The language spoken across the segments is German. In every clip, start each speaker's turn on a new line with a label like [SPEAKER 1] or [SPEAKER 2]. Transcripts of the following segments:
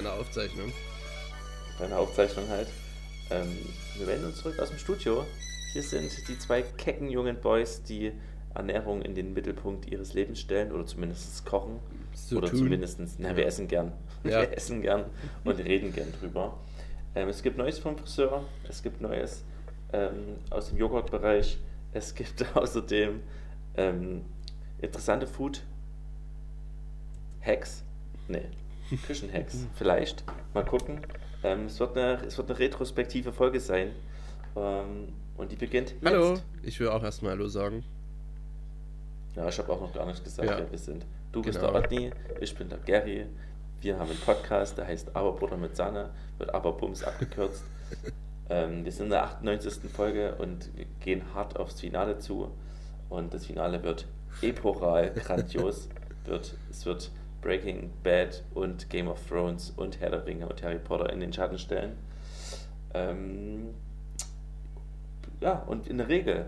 [SPEAKER 1] Keine Aufzeichnung.
[SPEAKER 2] Keine Aufzeichnung halt. Ähm, wir melden uns zurück aus dem Studio. Hier sind die zwei kecken jungen Boys, die Ernährung in den Mittelpunkt ihres Lebens stellen oder zumindest kochen.
[SPEAKER 1] So
[SPEAKER 2] oder
[SPEAKER 1] tun.
[SPEAKER 2] zumindest, na, wir
[SPEAKER 1] Ja.
[SPEAKER 2] essen gern.
[SPEAKER 1] Ja.
[SPEAKER 2] Wir essen gern und reden gern drüber. Ähm, es gibt Neues vom Friseur, es gibt Neues ähm, aus dem Joghurtbereich, es gibt außerdem ähm, interessante Food-Hacks. Nee, Küchen-Hacks vielleicht. Mal gucken. Ähm, es, wird eine, es wird eine retrospektive Folge sein. Ähm, und die beginnt jetzt.
[SPEAKER 1] Hallo, ich will auch erstmal Hallo sagen.
[SPEAKER 2] Ja, ich habe auch noch gar nicht gesagt,
[SPEAKER 1] Ja.
[SPEAKER 2] wer wir sind. Du bist
[SPEAKER 1] Genau.
[SPEAKER 2] der Otni, ich bin der Gary. Wir haben einen Podcast, der heißt Aberbutter mit Sahne, wird Aberbums abgekürzt. ähm, wir sind in der 98. Folge und gehen hart aufs Finale zu. Und das Finale wird epochal, grandios. wird, es wird Breaking Bad und Game of Thrones und Herr der Ringe und Harry Potter in den Schatten stellen. Ähm, ja, und in der Regel,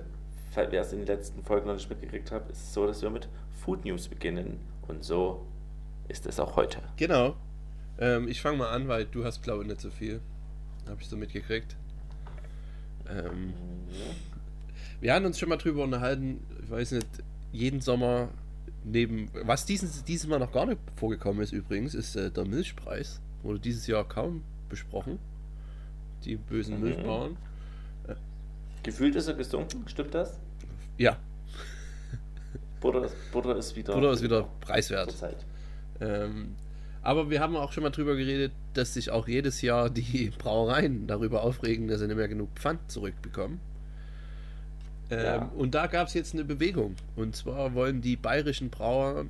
[SPEAKER 2] wer es in den letzten Folgen noch nicht mitgekriegt hat, ist es so, dass wir mit Food News beginnen. Und so ist es auch heute.
[SPEAKER 1] Genau. Ähm, ich fange mal an, weil du hast, glaube ich, nicht so viel. Habe ich so mitgekriegt. Ähm, wir haben uns schon mal drüber unterhalten, ich weiß nicht, jeden Sommer neben, was dieses, dieses Mal noch gar nicht vorgekommen ist übrigens, ist äh, der Milchpreis. Wurde dieses Jahr kaum besprochen. Die bösen
[SPEAKER 2] Mhm.
[SPEAKER 1] Milchbauern.
[SPEAKER 2] Gefühlt ist er gesunken, stimmt das?
[SPEAKER 1] Ja,
[SPEAKER 2] Butter, Butter ist wieder.
[SPEAKER 1] Butter ist wieder preiswert. Ähm, aber wir haben auch schon mal drüber geredet, dass sich auch jedes Jahr die Brauereien darüber aufregen, dass sie nicht mehr genug Pfand zurückbekommen. Ähm,
[SPEAKER 2] Ja.
[SPEAKER 1] Und da gab es jetzt eine Bewegung. Und zwar wollen die bayerischen Brauer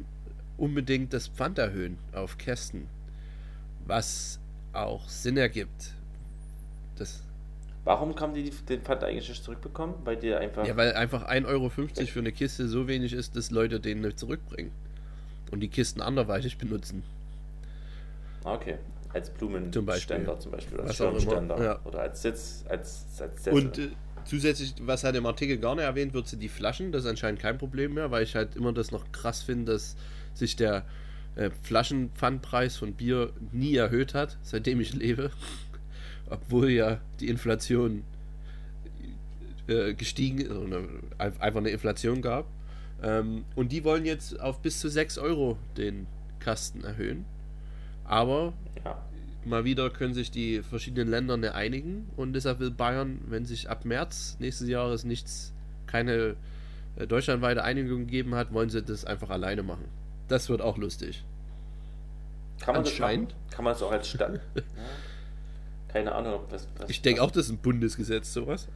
[SPEAKER 1] unbedingt das Pfand erhöhen auf Kästen. Was auch Sinn ergibt. Das,
[SPEAKER 2] Warum haben die den Pfand eigentlich nicht zurückbekommen? Weil die einfach.
[SPEAKER 1] ja, weil einfach 1,50 Euro für eine Kiste so wenig ist, dass Leute den nicht zurückbringen. Und die Kisten anderweitig benutzen.
[SPEAKER 2] Okay. Als Blumenständer
[SPEAKER 1] Zum Beispiel.
[SPEAKER 2] als Schirmständer.
[SPEAKER 1] ja.
[SPEAKER 2] Oder als Sitz, als, als Sessel.
[SPEAKER 1] Und äh, zusätzlich, was halt im Artikel gar nicht erwähnt wird, sind die Flaschen. Das ist anscheinend kein Problem mehr, weil ich halt immer das noch krass finde, dass sich der äh, Flaschenpfandpreis von Bier nie erhöht hat, seitdem ich lebe. Obwohl ja die Inflation äh, gestiegen ist, oder ein- einfach eine Inflation gab. Ähm, und die wollen jetzt auf bis zu 6 Euro den Kasten erhöhen. Aber
[SPEAKER 2] ja.
[SPEAKER 1] Mal wieder können sich die verschiedenen Länder nicht einigen und deshalb will Bayern, wenn sich ab März nächstes Jahres nichts, keine äh, deutschlandweite Einigung gegeben hat, wollen sie das einfach alleine machen. Das wird auch lustig.
[SPEAKER 2] Kann man
[SPEAKER 1] Anscheinend.
[SPEAKER 2] das machen? Kann man das auch als Stadt? ja. Keine Ahnung, ob das. was-
[SPEAKER 1] Ich denke
[SPEAKER 2] was-
[SPEAKER 1] auch, das ist ein Bundesgesetz, sowas.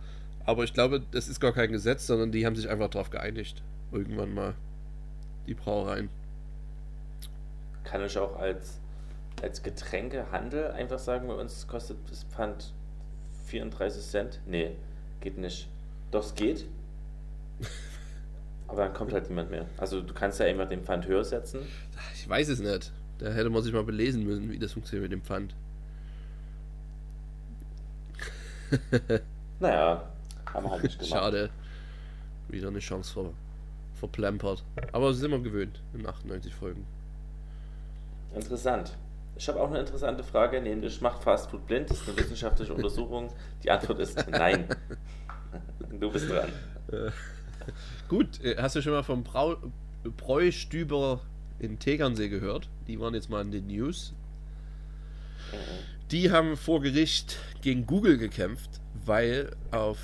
[SPEAKER 1] Aber ich glaube, das ist gar kein Gesetz, sondern die haben sich einfach darauf geeinigt. Irgendwann mal. Die Brauereien.
[SPEAKER 2] Kann ich auch als, als Getränkehandel einfach sagen, bei uns kostet das Pfand 34 Cent? Nee, geht nicht. Doch, es geht. Aber dann kommt halt niemand mehr. Also du kannst ja immer den Pfand höher setzen.
[SPEAKER 1] Ich weiß es nicht. Da hätte man sich mal belesen müssen, wie das funktioniert mit dem Pfand.
[SPEAKER 2] Naja, haben wir halt nicht gemacht.
[SPEAKER 1] Schade. Wieder eine Chance ver verplempert. Aber das sind wir gewöhnt in 98 Folgen.
[SPEAKER 2] Interessant. Ich habe auch eine interessante Frage, nämlich macht Fastfood blind? Das ist eine wissenschaftliche Untersuchung. Die Antwort ist nein. Du bist dran.
[SPEAKER 1] Gut, äh, hast du schon mal vom Brau Bräustüber in Tegernsee gehört? Die waren jetzt mal in den News. Die haben vor Gericht gegen Google gekämpft, weil auf,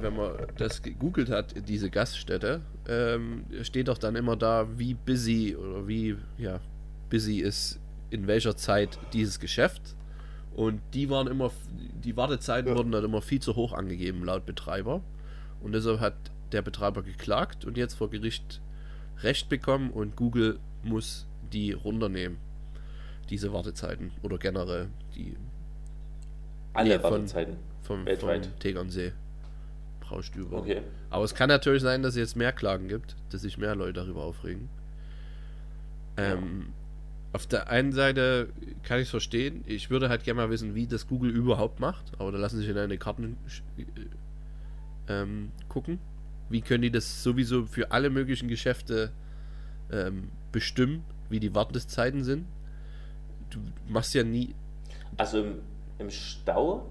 [SPEAKER 1] wenn man das gegoogelt hat, diese Gaststätte, ähm, steht doch dann immer da, wie busy oder wie ja, busy ist in welcher Zeit dieses Geschäft. Und die waren immer, die Wartezeiten wurden dann immer viel zu hoch angegeben laut Betreiber. Und deshalb hat der Betreiber geklagt und jetzt vor Gericht Recht bekommen und Google muss die runternehmen. Diese Wartezeiten oder generell die
[SPEAKER 2] Alle
[SPEAKER 1] Nee,
[SPEAKER 2] Wartezeiten.
[SPEAKER 1] vom,
[SPEAKER 2] Weltweit.
[SPEAKER 1] vom Tegernsee Braustüber.
[SPEAKER 2] Okay.
[SPEAKER 1] Aber es kann natürlich sein, dass es jetzt mehr Klagen gibt, dass sich mehr Leute darüber aufregen. Ähm, auf der einen Seite kann ich es verstehen. Ich würde halt gerne mal wissen, wie das Google überhaupt macht. Aber da lassen sich in eine Karten äh, ähm, gucken. Wie können die das sowieso für alle möglichen Geschäfte ähm, bestimmen, wie die Wartezeiten sind? Du machst ja nie.
[SPEAKER 2] Also im, im Stau?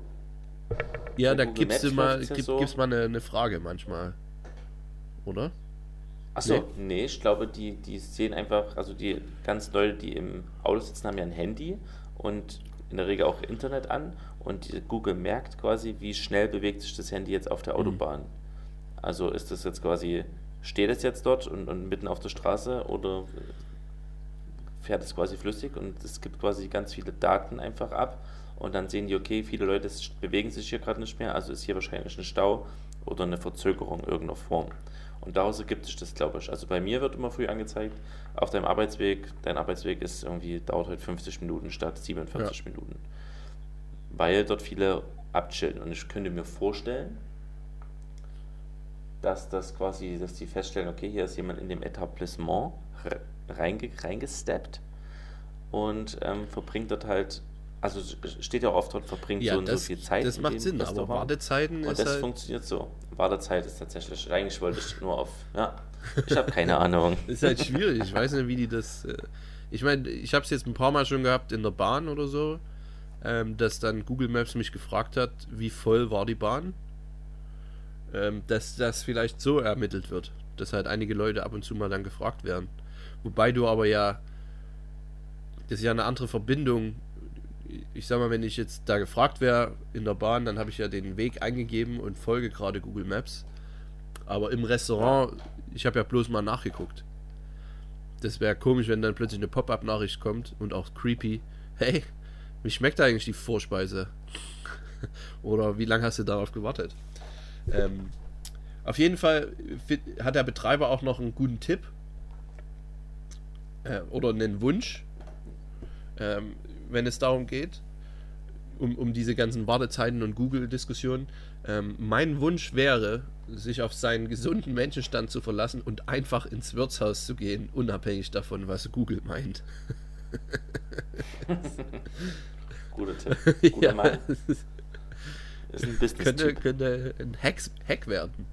[SPEAKER 1] Ja, da
[SPEAKER 2] Google
[SPEAKER 1] gibst du
[SPEAKER 2] Maps
[SPEAKER 1] mal,
[SPEAKER 2] läuft es ja
[SPEAKER 1] gibt,
[SPEAKER 2] so.
[SPEAKER 1] mal eine, eine Frage manchmal. Oder?
[SPEAKER 2] Achso, nee. ich glaube, die, die sehen einfach, also die ganz Leute, die im Auto sitzen, haben ja ein Handy und in der Regel auch Internet an und Google merkt quasi, wie schnell bewegt sich das Handy jetzt auf der Autobahn. Also ist das jetzt quasi, steht es jetzt dort und, und mitten auf der Straße oder fährt es quasi flüssig und es gibt quasi ganz viele Daten einfach ab und dann sehen die, okay, viele Leute bewegen sich hier gerade nicht mehr, also ist hier wahrscheinlich ein Stau oder eine Verzögerung irgendeiner Form. Und daraus ergibt sich das, glaube ich. Also bei mir wird immer früh angezeigt, auf deinem Arbeitsweg, dein Arbeitsweg ist irgendwie, dauert heute 50 Minuten statt 47 Minuten. Weil dort viele abchillen. Und ich könnte mir vorstellen, dass das quasi, dass die feststellen, okay, hier ist jemand in dem Etablissement re- reinge, reingesteppt und ähm, verbringt dort halt, also steht ja oft dort, verbringt so und so viel Zeit.
[SPEAKER 1] das macht Sinn, aber
[SPEAKER 2] Restaurant.
[SPEAKER 1] Wartezeiten
[SPEAKER 2] Und
[SPEAKER 1] ist
[SPEAKER 2] das
[SPEAKER 1] halt.
[SPEAKER 2] funktioniert so. Wartezeit ist tatsächlich, eigentlich wollte ich nur auf, ja, ich habe keine Ahnung.
[SPEAKER 1] ist halt schwierig. Ich weiß nicht, wie die das. Äh, ich meine, ich habe es jetzt ein paar Mal schon gehabt in der Bahn oder so, ähm, dass dann Google Maps mich gefragt hat, wie voll war die Bahn. Ähm, dass das vielleicht so ermittelt wird, dass halt einige Leute ab und zu mal dann gefragt werden. Wobei du aber ja. Das ist ja eine andere Verbindung. Ich sag mal, wenn ich jetzt da gefragt wäre in der Bahn, dann habe ich ja den Weg eingegeben und folge gerade Google Maps. Aber im Restaurant, ich habe ja bloß mal nachgeguckt. Das wäre komisch, wenn dann plötzlich eine Pop-up-Nachricht kommt und auch creepy. Hey, wie schmeckt eigentlich die Vorspeise? Oder wie lange hast du darauf gewartet? Ähm, auf jeden Fall hat der Betreiber auch noch einen guten Tipp äh, oder einen Wunsch, ähm, wenn es darum geht, um, um diese ganzen Wartezeiten und Google-Diskussionen. Ähm, mein Wunsch wäre, sich auf seinen gesunden Menschenstand zu verlassen und einfach ins Wirtshaus zu gehen, unabhängig davon, was Google meint.
[SPEAKER 2] Guter Tipp. Guter
[SPEAKER 1] Ja,
[SPEAKER 2] Mann.
[SPEAKER 1] das ist-
[SPEAKER 2] ein
[SPEAKER 1] könnte,
[SPEAKER 2] Business-Typ.
[SPEAKER 1] könnte ein Hack, Hack werden.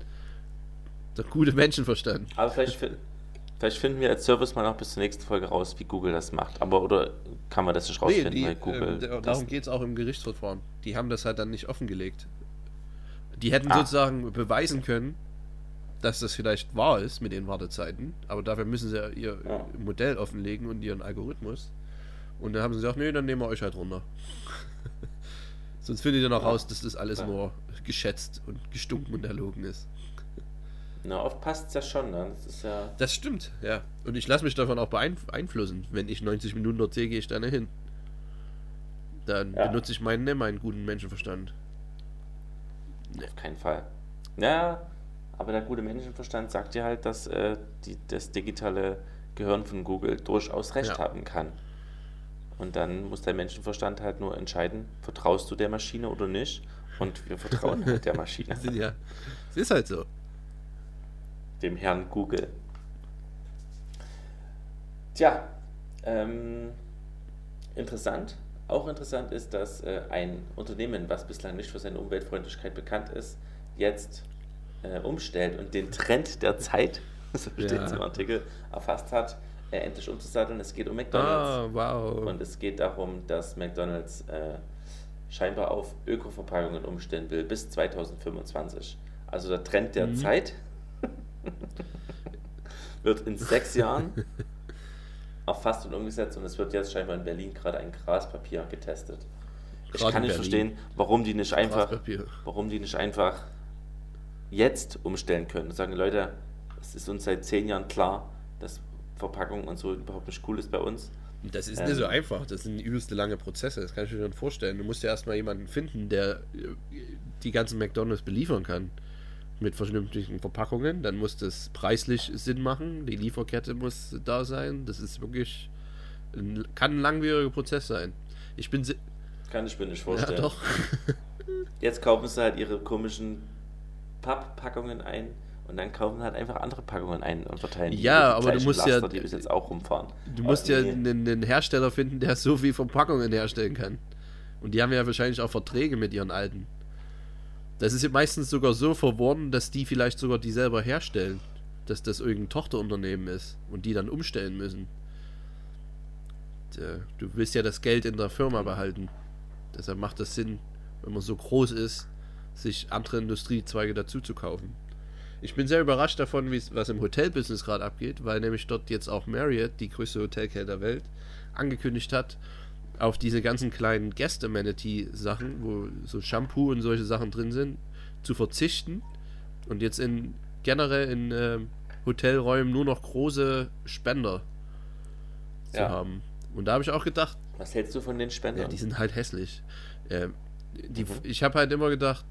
[SPEAKER 1] Der gute Menschenverstand.
[SPEAKER 2] Aber vielleicht, vielleicht finden wir als Service mal noch bis zur nächsten Folge raus, wie Google das macht. Aber oder kann man das nicht rausfinden,
[SPEAKER 1] die,
[SPEAKER 2] weil Google.
[SPEAKER 1] ähm, darum geht es auch im Gerichtsverfahren. Die haben das halt dann nicht offengelegt. Die hätten
[SPEAKER 2] Ah.
[SPEAKER 1] sozusagen beweisen können, dass das vielleicht wahr ist mit den Wartezeiten, aber dafür müssen sie ja ihr
[SPEAKER 2] Ja.
[SPEAKER 1] Modell offenlegen und ihren Algorithmus. Und dann haben sie gesagt, nee, dann nehmen wir euch halt runter. Sonst findet ihr noch
[SPEAKER 2] Ja.
[SPEAKER 1] raus, dass das alles
[SPEAKER 2] Ja.
[SPEAKER 1] nur geschätzt und gestunken und erlogen ist.
[SPEAKER 2] Na, oft passt es ja schon. Ne? Das ist ja.
[SPEAKER 1] Das stimmt, ja. Und ich lasse mich davon auch beeinflussen. Wenn ich 90 Minuten dort sehe, gehe ich da nicht hin. Dann
[SPEAKER 2] Ja.
[SPEAKER 1] benutze ich meinen, ne, meinen guten Menschenverstand.
[SPEAKER 2] Auf keinen Fall. Ja, aber der gute Menschenverstand sagt dir halt, dass äh, die, das digitale Gehirn von Google durchaus recht
[SPEAKER 1] Ja.
[SPEAKER 2] haben kann. Und dann muss der Menschenverstand halt nur entscheiden, vertraust du der Maschine oder nicht? Und wir vertrauen halt der Maschine,
[SPEAKER 1] ja, es ist halt so.
[SPEAKER 2] Dem Herrn Google. Tja, ähm, interessant. Auch interessant ist, dass äh, ein Unternehmen, was bislang nicht für seine Umweltfreundlichkeit bekannt ist, jetzt äh, umstellt und den Trend der Zeit, so steht es
[SPEAKER 1] Ja.
[SPEAKER 2] im Artikel, erfasst hat, äh, endlich umzusatteln. Es geht um McDonalds.
[SPEAKER 1] Ah, wow.
[SPEAKER 2] Und es geht darum, dass McDonalds äh, scheinbar auf Ökoverpackungen umstellen will bis 2025. Also der Trend der
[SPEAKER 1] Mhm.
[SPEAKER 2] Zeit wird in sechs Jahren erfasst und umgesetzt und es wird jetzt scheinbar in Berlin gerade ein Graspapier getestet. Ich
[SPEAKER 1] Gerade
[SPEAKER 2] kann
[SPEAKER 1] in
[SPEAKER 2] nicht verstehen, warum die nicht einfach,
[SPEAKER 1] Graspapier.
[SPEAKER 2] warum die nicht einfach jetzt umstellen können und sagen, Leute, es ist uns seit zehn Jahren klar, dass Verpackung und so überhaupt nicht cool ist bei uns.
[SPEAKER 1] Das ist
[SPEAKER 2] Ähm,
[SPEAKER 1] nicht so einfach. Das sind übelste lange Prozesse. Das kann ich mir schon vorstellen. Du musst ja erstmal jemanden finden, der äh, die ganzen McDonalds beliefern kann. Mit vernünftigen Verpackungen. Dann muss das preislich Sinn machen. Die Lieferkette muss da sein. Das ist wirklich. Ein, kann ein langwieriger Prozess sein. Ich bin. si-
[SPEAKER 2] Kann ich mir nicht
[SPEAKER 1] Ja,
[SPEAKER 2] vorstellen.
[SPEAKER 1] doch.
[SPEAKER 2] Jetzt kaufen sie halt ihre komischen Papppackungen ein und dann kaufen sie halt einfach andere Packungen ein und verteilen die
[SPEAKER 1] Ja,
[SPEAKER 2] die
[SPEAKER 1] aber du musst ja-
[SPEAKER 2] Laster, die bis jetzt auch rumfahren.
[SPEAKER 1] Du musst
[SPEAKER 2] Aber
[SPEAKER 1] ja
[SPEAKER 2] nee.
[SPEAKER 1] einen, einen Hersteller finden, der so viel Verpackungen herstellen kann. Und die haben ja wahrscheinlich auch Verträge mit ihren alten. Das ist ja meistens sogar so verworren, dass die vielleicht sogar die selber herstellen. Dass das irgendein Tochterunternehmen ist und die dann umstellen müssen. Du willst ja das Geld in der Firma behalten. Deshalb macht das Sinn, wenn man so groß ist, sich andere Industriezweige dazu zu kaufen. Ich bin sehr überrascht davon, was im Hotelbusiness gerade abgeht, weil nämlich dort jetzt auch Marriott, die größte Hotelkette der Welt, angekündigt hat, auf diese ganzen kleinen Guest-Amenity-Sachen, wo so Shampoo und solche Sachen drin sind, zu verzichten und jetzt in generell in äh, Hotelräumen nur noch große Spender zu ja. haben. Und da habe ich auch gedacht.
[SPEAKER 2] Was hältst du von den Spendern?
[SPEAKER 1] Ja, die sind halt hässlich. Äh, die, mhm. Ich habe halt immer gedacht,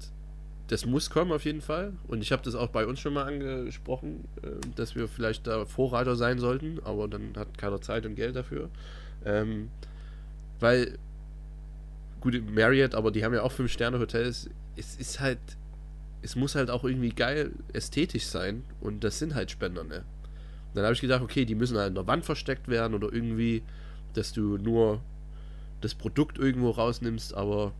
[SPEAKER 1] das muss kommen auf jeden Fall. Und ich habe das auch bei uns schon mal angesprochen, äh, dass wir vielleicht da Vorreiter sein sollten, aber dann hat keiner Zeit und Geld dafür. Ähm, weil, gut, Marriott, aber die haben ja auch Fünf-Sterne-Hotels. Es ist halt, es muss halt auch irgendwie geil ästhetisch sein und das sind halt Spender, ne? Dann habe ich gedacht, okay, die müssen halt in der Wand versteckt werden oder irgendwie, dass du nur das Produkt irgendwo rausnimmst, aber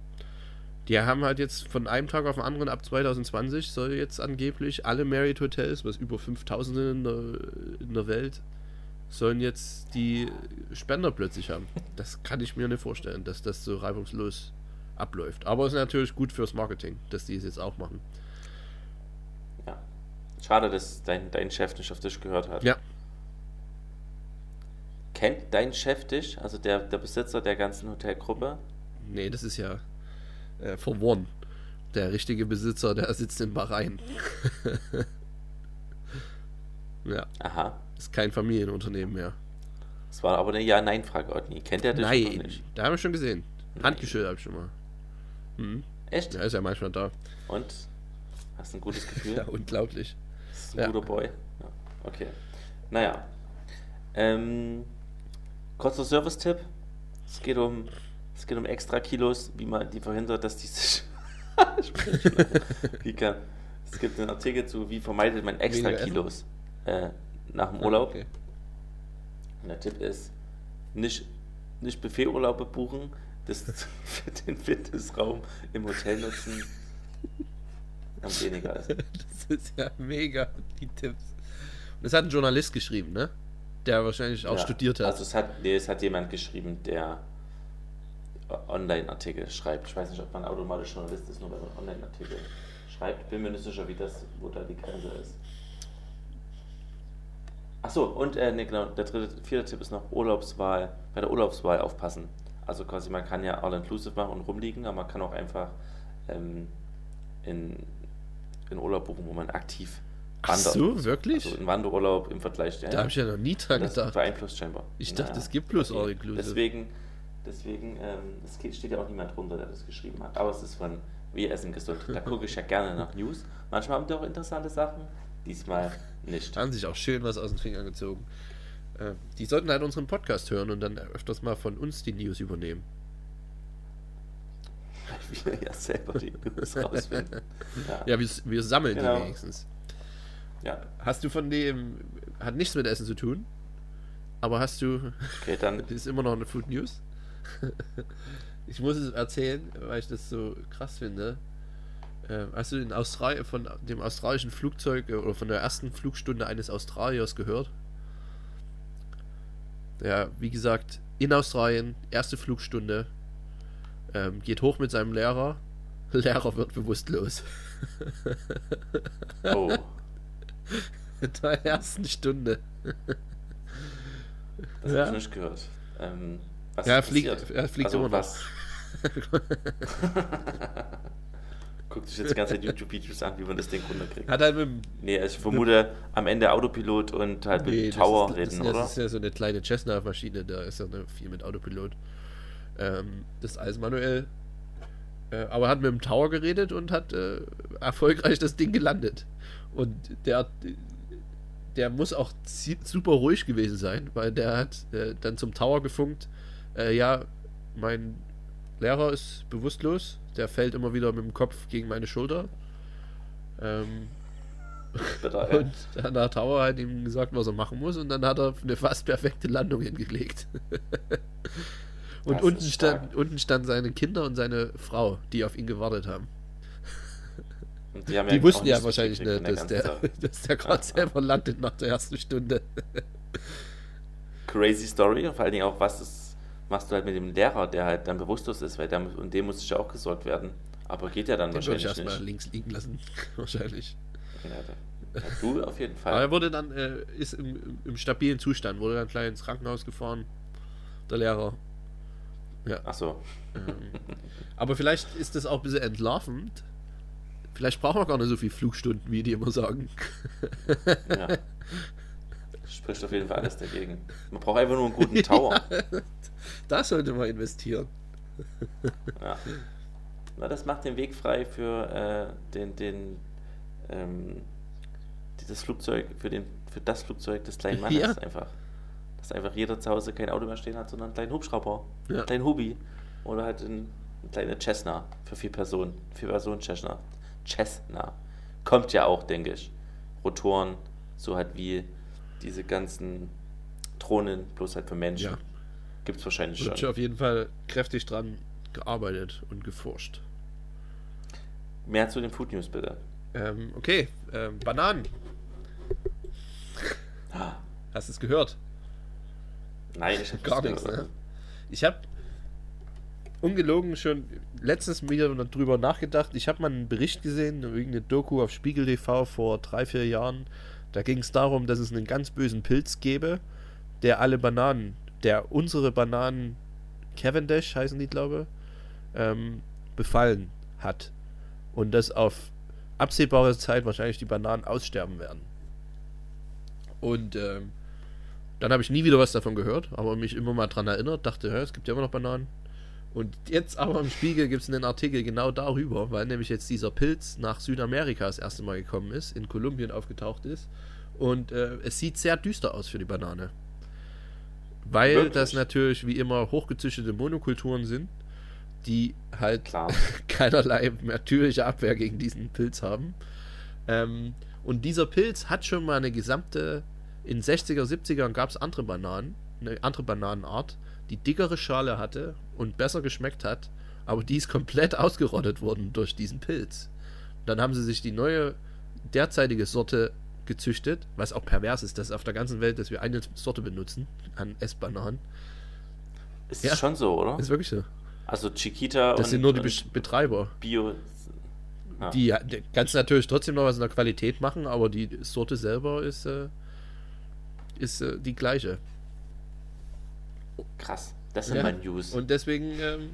[SPEAKER 1] die haben halt jetzt von einem Tag auf den anderen ab 2020 soll jetzt angeblich alle Marriott Hotels, was über 5000 in der, in der Welt, sollen jetzt die Spender plötzlich haben. Das kann ich mir nicht vorstellen, dass das so reibungslos abläuft. Aber es ist natürlich gut fürs Marketing, dass die es jetzt auch machen.
[SPEAKER 2] Ja. Schade, dass dein, dein Chef nicht auf dich gehört hat.
[SPEAKER 1] Ja.
[SPEAKER 2] Kennt dein Chef dich, also der, der Besitzer der ganzen Hotelgruppe?
[SPEAKER 1] Nee, das ist ja äh, verworren. Der richtige Besitzer, der sitzt in Bahrain. ja.
[SPEAKER 2] Aha.
[SPEAKER 1] Ist kein Familienunternehmen mehr.
[SPEAKER 2] Das war aber eine Ja-Nein-Frage, Otni. Kennt er dich
[SPEAKER 1] Nein, nicht? da haben wir schon gesehen. Handgeschüttelt habe ich schon mal.
[SPEAKER 2] Mhm. Echt?
[SPEAKER 1] Ja, ist ja manchmal da.
[SPEAKER 2] Und? Hast ein gutes Gefühl?
[SPEAKER 1] ja, unglaublich.
[SPEAKER 2] Das ist ein ja. guter Boy. Ja. Okay. Naja. Ähm, kurzer Service-Tipp. Es geht um es geht um extra Kilos, wie man die verhindert, dass die sich. es gibt einen Artikel zu, wie vermeidet man extra Kilos äh, nach dem Urlaub. Ah, okay. Und der Tipp ist, nicht, nicht Buffeturlaube buchen, das für den Fitnessraum im Hotel nutzen. Am weniger ist.
[SPEAKER 1] Das ist ja mega, die Tipps. Und das hat ein Journalist geschrieben, ne? Der wahrscheinlich auch ja, studiert hat.
[SPEAKER 2] Also es hat, nee, es hat jemand geschrieben, der Online-Artikel schreibt. Ich weiß nicht, ob man automatisch Journalist ist, nur wenn man Online-Artikel schreibt. Bin mir nicht sicher, wie das, wo da die Grenze ist. Achso, und äh, nee, genau, der dritte, vierte Tipp ist noch Urlaubswahl, bei der Urlaubswahl aufpassen. Also quasi, man kann ja All-Inclusive machen und rumliegen, aber man kann auch einfach ähm, in, in Urlaub buchen, wo man aktiv
[SPEAKER 1] wandert. Ach so, wirklich?
[SPEAKER 2] Also in Wanderurlaub im Vergleich.
[SPEAKER 1] Ja, da habe ich ja noch nie dran gedacht.
[SPEAKER 2] Beeinflusst scheinbar.
[SPEAKER 1] Ich dachte, es gibt bloß All-Inclusive.
[SPEAKER 2] Deswegen Deswegen, ähm, es steht ja auch niemand drunter, der das geschrieben hat. Aber es ist von Wir essen gesund. Da gucke ich ja gerne nach News. Manchmal haben die auch interessante Sachen. Diesmal nicht.
[SPEAKER 1] Haben sich auch schön was aus den Fingern gezogen. Äh, die sollten halt unseren Podcast hören und dann öfters mal von uns die News übernehmen.
[SPEAKER 2] Wir ja selber die News rausfinden.
[SPEAKER 1] Ja, ja wir, wir sammeln genau. die wenigstens.
[SPEAKER 2] Ja.
[SPEAKER 1] Hast du von dem, hat nichts mit Essen zu tun, aber hast du,
[SPEAKER 2] okay, dann
[SPEAKER 1] ist immer noch eine Food News? ich muss es erzählen, weil ich das so krass finde. Hast du in Australien von dem australischen Flugzeug äh, oder von der ersten Flugstunde eines Australiers gehört? Ja, wie gesagt, in Australien, erste Flugstunde, ähm, geht hoch mit seinem Lehrer. Lehrer wird bewusstlos.
[SPEAKER 2] Oh.
[SPEAKER 1] in der ersten Stunde.
[SPEAKER 2] Das ja. habe ich nicht gehört. Ähm,
[SPEAKER 1] ja, er fliegt, er fliegt also immer noch.
[SPEAKER 2] Guckt sich jetzt die ganze Zeit YouTube-Videos an, wie man das Ding runterkriegt.
[SPEAKER 1] Hat halt mit
[SPEAKER 2] Nee, also ich vermute am Ende Autopilot und halt nee, mit Tower
[SPEAKER 1] ist,
[SPEAKER 2] reden,
[SPEAKER 1] das,
[SPEAKER 2] oder?
[SPEAKER 1] Das ist ja so eine kleine Cessna-Maschine, da ist ja viel mit Autopilot. Ähm, das ist alles manuell. Äh, aber hat mit dem Tower geredet und hat äh, erfolgreich das Ding gelandet. Und der, der muss auch super ruhig gewesen sein, weil der hat äh, dann zum Tower gefunkt äh, ja, mein Lehrer ist bewusstlos. Der fällt immer wieder mit dem Kopf gegen meine Schulter. Ähm, und dann hat Tower halt ihm gesagt, was er machen muss, und dann hat er eine fast perfekte Landung hingelegt. und unten stand, unten stand seine Kinder und seine Frau, die auf ihn gewartet haben.
[SPEAKER 2] die, haben
[SPEAKER 1] Die
[SPEAKER 2] ja
[SPEAKER 1] wussten ja wahrscheinlich nicht, dass der,
[SPEAKER 2] Sache.
[SPEAKER 1] dass der gerade selber landet nach der ersten Stunde.
[SPEAKER 2] Crazy Story vor allen Dingen auch, was das machst du halt mit dem Lehrer, der halt dann bewusstlos ist, weil der, um den muss ja auch gesorgt werden. Aber geht ja dann
[SPEAKER 1] Den würde ich
[SPEAKER 2] wahrscheinlich
[SPEAKER 1] erstmal
[SPEAKER 2] nicht.
[SPEAKER 1] links liegen lassen. Wahrscheinlich.
[SPEAKER 2] Ja, du auf jeden
[SPEAKER 1] Aber er
[SPEAKER 2] Fall.
[SPEAKER 1] wurde dann, äh, ist im, im, stabilen Zustand, wurde dann gleich ins Krankenhaus gefahren. Der Lehrer. Ja.
[SPEAKER 2] Achso,
[SPEAKER 1] Ähm, aber vielleicht ist das auch ein bisschen entlarvend. Vielleicht brauchen wir gar nicht so viele Flugstunden, wie die immer sagen.
[SPEAKER 2] ja. Spricht auf jeden Fall alles dagegen. Man braucht einfach nur einen guten Tower.
[SPEAKER 1] Da sollte man investieren.
[SPEAKER 2] Ja. Na, das macht den Weg frei für äh, den, den ähm, dieses Flugzeug, für den, für das Flugzeug des kleinen Mannes
[SPEAKER 1] Ja.
[SPEAKER 2] einfach. Dass einfach jeder zu Hause kein Auto mehr stehen hat, sondern einen kleinen Hubschrauber,
[SPEAKER 1] Ja.
[SPEAKER 2] einen kleinen Hubi oder halt einen, einen kleinen Cessna für vier Personen, vier Personen Cessna. Cessna. Kommt ja auch, denke ich. Rotoren, so halt wie diese ganzen Drohnen, bloß halt für Menschen.
[SPEAKER 1] Ja.
[SPEAKER 2] Gibt es wahrscheinlich
[SPEAKER 1] Wird
[SPEAKER 2] schon.
[SPEAKER 1] schon auf jeden Fall kräftig dran gearbeitet und geforscht.
[SPEAKER 2] Mehr zu den Food News bitte.
[SPEAKER 1] Ähm, okay, ähm, Bananen.
[SPEAKER 2] Ah,
[SPEAKER 1] Hast du es gehört?
[SPEAKER 2] Nein, ich habe
[SPEAKER 1] Gar nichts, ne? Ich habe ungelogen schon letztens wieder drüber nachgedacht. Ich habe mal einen Bericht gesehen, irgendeine Doku auf Spiegel TV vor drei, vier Jahren. Da ging es darum, dass es einen ganz bösen Pilz gäbe, der alle Bananen, der unsere Bananen, Cavendish heißen die, glaube ähm, befallen hat. Und dass auf absehbare Zeit wahrscheinlich die Bananen aussterben werden. Und ähm, dann habe ich nie wieder was davon gehört, aber mich immer mal dran erinnert, dachte, es gibt ja immer noch Bananen. Und jetzt aber im Spiegel gibt es einen Artikel genau darüber, weil nämlich jetzt dieser Pilz nach Südamerika das erste Mal gekommen ist, in Kolumbien aufgetaucht ist. Und äh, es sieht sehr düster aus für die Banane. Weil
[SPEAKER 2] Wirklich?
[SPEAKER 1] das natürlich wie immer hochgezüchtete Monokulturen sind, die halt
[SPEAKER 2] Klar.
[SPEAKER 1] keinerlei natürliche Abwehr gegen diesen Pilz haben. Ähm, und dieser Pilz hat schon mal eine gesamte, in 60er, 70ern gab es andere Bananen, eine andere Bananenart, die dickere Schale hatte und besser geschmeckt hat, aber die ist komplett ausgerottet worden durch diesen Pilz. Dann haben sie sich die neue, derzeitige Sorte gezüchtet, was auch pervers ist, dass auf der ganzen Welt, dass wir eine Sorte benutzen an Essbananen.
[SPEAKER 2] Ist
[SPEAKER 1] Ja.
[SPEAKER 2] schon so, oder?
[SPEAKER 1] Ist wirklich so.
[SPEAKER 2] Also Chiquita
[SPEAKER 1] Das
[SPEAKER 2] und,
[SPEAKER 1] sind nur die Be- Betreiber.
[SPEAKER 2] Bio. Ja.
[SPEAKER 1] Die die kannst natürlich trotzdem noch was in der Qualität machen, aber die Sorte selber ist, äh, ist äh, die gleiche.
[SPEAKER 2] Krass. Das sind
[SPEAKER 1] Ja.
[SPEAKER 2] meine News.
[SPEAKER 1] Und deswegen ähm,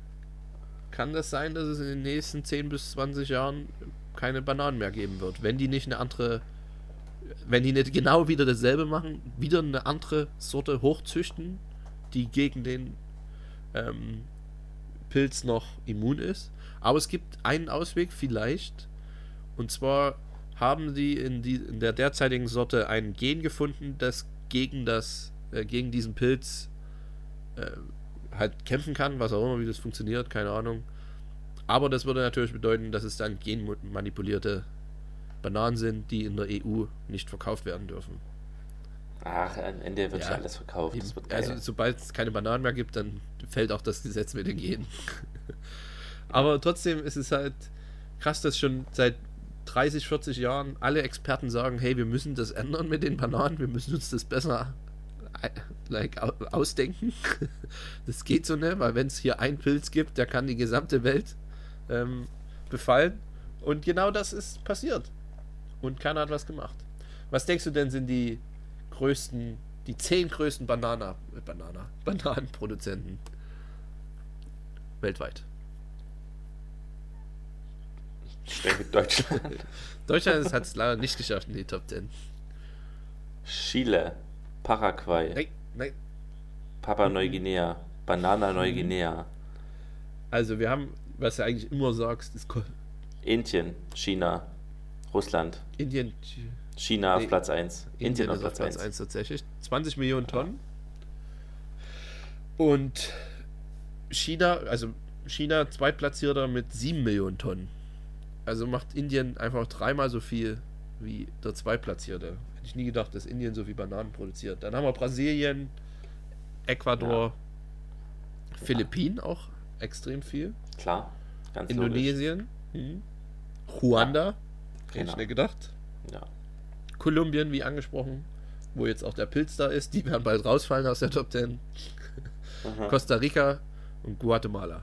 [SPEAKER 1] kann das sein, dass es in den nächsten 10 bis 20 Jahren keine Bananen mehr geben wird. Wenn die nicht eine andere, wenn die nicht genau wieder dasselbe machen, wieder eine andere Sorte hochzüchten, die gegen den ähm, Pilz noch immun ist. Aber es gibt einen Ausweg vielleicht. Und zwar haben die in, die in der derzeitigen Sorte ein Gen gefunden, das gegen das, äh, gegen diesen Pilz äh, halt kämpfen kann, was auch immer, wie das funktioniert, keine Ahnung. Aber das würde natürlich bedeuten, dass es dann genmanipulierte Bananen sind, die in der EU nicht verkauft werden dürfen.
[SPEAKER 2] Ach, am Ende wird
[SPEAKER 1] Ja.
[SPEAKER 2] ja alles verkauft.
[SPEAKER 1] Also sobald es keine Bananen mehr gibt, dann fällt auch das Gesetz mit den Genen. Aber trotzdem ist es halt krass, dass schon seit 30, 40 Jahren alle Experten sagen, hey, wir müssen das ändern mit den Bananen, wir müssen uns das besser like, au- ausdenken. Das geht so nicht, weil wenn es hier einen Pilz gibt, der kann die gesamte Welt ähm, befallen. Und genau das ist passiert. Und keiner hat was gemacht. Was denkst du denn sind die größten, die zehn größten Banana, äh, Banana, Bananenproduzenten weltweit?
[SPEAKER 2] Ich denke Deutschland.
[SPEAKER 1] Deutschland hat es leider nicht geschafft in die Top 10.
[SPEAKER 2] Chile, Paraguay,
[SPEAKER 1] Nein, nein.
[SPEAKER 2] Papua Neuguinea, Banana Neuguinea,
[SPEAKER 1] Also wir haben, was du eigentlich immer sagst, ist Ko-
[SPEAKER 2] Indien, China, Russland.
[SPEAKER 1] Indien.
[SPEAKER 2] China
[SPEAKER 1] Nee,
[SPEAKER 2] auf Platz 1. Indien, auf Platz 1.
[SPEAKER 1] 1 tatsächlich. 20 Millionen Tonnen. Und China, also China zweitplatzierter mit 7 Millionen Tonnen. Also macht Indien einfach dreimal so viel wie der zweitplatzierte. Hätte ich nie gedacht, dass Indien so viel Bananen produziert. Dann haben wir Brasilien, Ecuador, Philippinen auch extrem viel.
[SPEAKER 2] Klar, ganz.
[SPEAKER 1] Indonesien. Mhm. Ruanda, hätte
[SPEAKER 2] Genau.
[SPEAKER 1] ich nicht gedacht.
[SPEAKER 2] Ja.
[SPEAKER 1] Kolumbien, wie angesprochen, wo jetzt auch der Pilz da ist, die werden bald rausfallen aus der Top 10.
[SPEAKER 2] Mhm.
[SPEAKER 1] Costa Rica und Guatemala.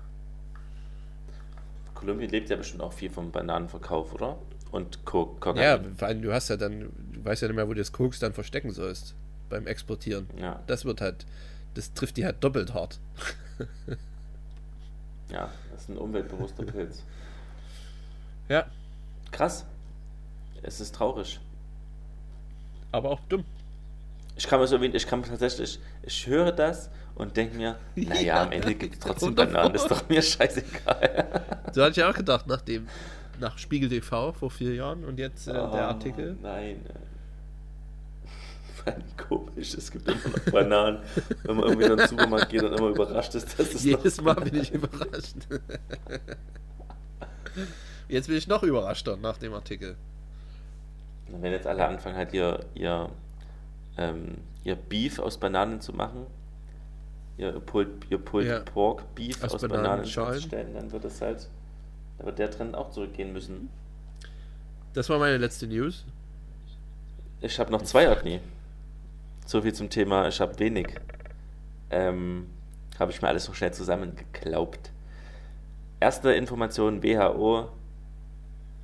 [SPEAKER 2] Kolumbien lebt ja bestimmt auch viel vom Bananenverkauf, oder? Und Co Kokain.
[SPEAKER 1] Ja, vor allem, du hast ja dann, du weißt ja nicht mehr, wo du das Koks dann verstecken sollst beim Exportieren.
[SPEAKER 2] ja.
[SPEAKER 1] Das wird halt, das trifft die halt doppelt hart.
[SPEAKER 2] Ja, das ist ein umweltbewusster Pilz.
[SPEAKER 1] Ja,
[SPEAKER 2] Krass. Es ist traurig.
[SPEAKER 1] aber auch dumm.
[SPEAKER 2] Ich kann mir so wenig, ich kann mir tatsächlich, ich höre das und denke mir, naja,
[SPEAKER 1] Ja,
[SPEAKER 2] am Ende gibt es trotzdem. Bananen, ist doch mir scheißegal.
[SPEAKER 1] So hatte ich auch gedacht, nach dem, nach Spiegel TV vor vier Jahren und jetzt äh, der
[SPEAKER 2] Oh,
[SPEAKER 1] Artikel.
[SPEAKER 2] Nein. Vor allem komisch, es gibt immer noch Bananen. Wenn man irgendwie in den Supermarkt geht und immer überrascht ist, dass es
[SPEAKER 1] Jedes Mal bin ich überrascht. Jetzt bin ich noch überraschter nach dem Artikel.
[SPEAKER 2] Wenn jetzt alle anfangen, halt ihr, ihr, ähm, ihr Beef aus Bananen zu machen, ihr Pulled, ihr Pulled
[SPEAKER 1] Ja.
[SPEAKER 2] Pork Beef
[SPEAKER 1] Aus
[SPEAKER 2] aus, Bananen
[SPEAKER 1] Bananenschalen.
[SPEAKER 2] herzustellen, dann wird es halt, da wird der Trend auch zurückgehen müssen.
[SPEAKER 1] Das war meine letzte News.
[SPEAKER 2] Ich habe noch zwei Otni. So viel zum Thema, ich habe wenig. Ähm, habe ich mir alles noch schnell zusammengeklaubt. Erste Information: WHO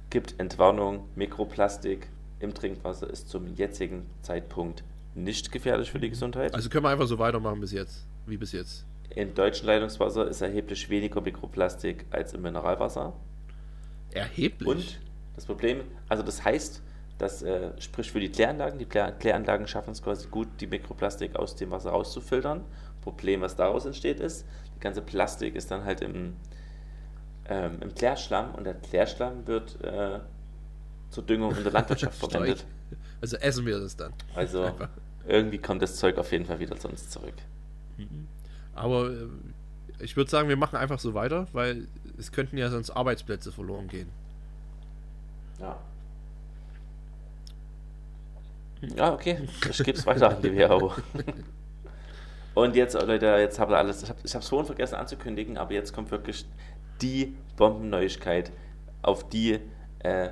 [SPEAKER 2] gibt Entwarnung, Mikroplastik im Trinkwasser ist zum jetzigen Zeitpunkt nicht gefährlich für die Gesundheit.
[SPEAKER 1] Also können wir einfach so weitermachen bis jetzt. Wie bis jetzt.
[SPEAKER 2] Im deutschen Leitungswasser ist erheblich weniger Mikroplastik als im Mineralwasser.
[SPEAKER 1] Erheblich.
[SPEAKER 2] Und das Problem, also das heißt, das äh, spricht für die Kläranlagen. Die Klär Kläranlagen schaffen es quasi gut, die Mikroplastik aus dem Wasser rauszufiltern. Problem, was daraus entsteht, ist, die ganze Plastik ist dann halt im, ähm, im Klärschlamm und der Klärschlamm wird äh, zur Düngung in der Landwirtschaft verwendet.
[SPEAKER 1] Also essen wir das dann.
[SPEAKER 2] Also
[SPEAKER 1] Einfach.
[SPEAKER 2] irgendwie kommt das Zeug auf jeden Fall wieder zu uns zurück.
[SPEAKER 1] Aber äh, ich würde sagen, wir machen einfach so weiter, weil es könnten ja sonst Arbeitsplätze verloren gehen.
[SPEAKER 2] Ja. Ja, okay. Ich gebe es weiter an die WHO. Und jetzt, Leute, jetzt habt ihr alles. Ich habe es vorhin vergessen anzukündigen, aber jetzt kommt wirklich die Bombenneuigkeit, auf die äh,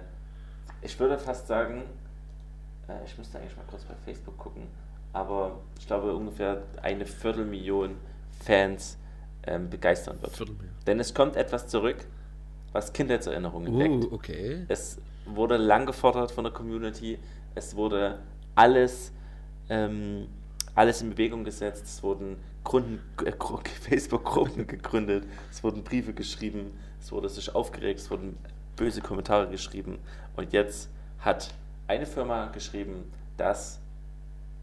[SPEAKER 2] ich würde fast sagen, äh, ich müsste eigentlich mal kurz bei Facebook gucken, aber ich glaube ungefähr eine Viertelmillion Fans ähm, begeistern wird. Denn es kommt etwas zurück, was Kindheitserinnerungen weckt.
[SPEAKER 1] Uh, okay.
[SPEAKER 2] Es wurde lang gefordert von der Community. Es wurde alles, ähm, alles in Bewegung gesetzt. Es wurden äh, Gru- Facebook-Gruppen gegründet. Es wurden Briefe geschrieben. Es wurde sich aufgeregt. Es wurden böse Kommentare geschrieben. Und jetzt hat eine Firma geschrieben, dass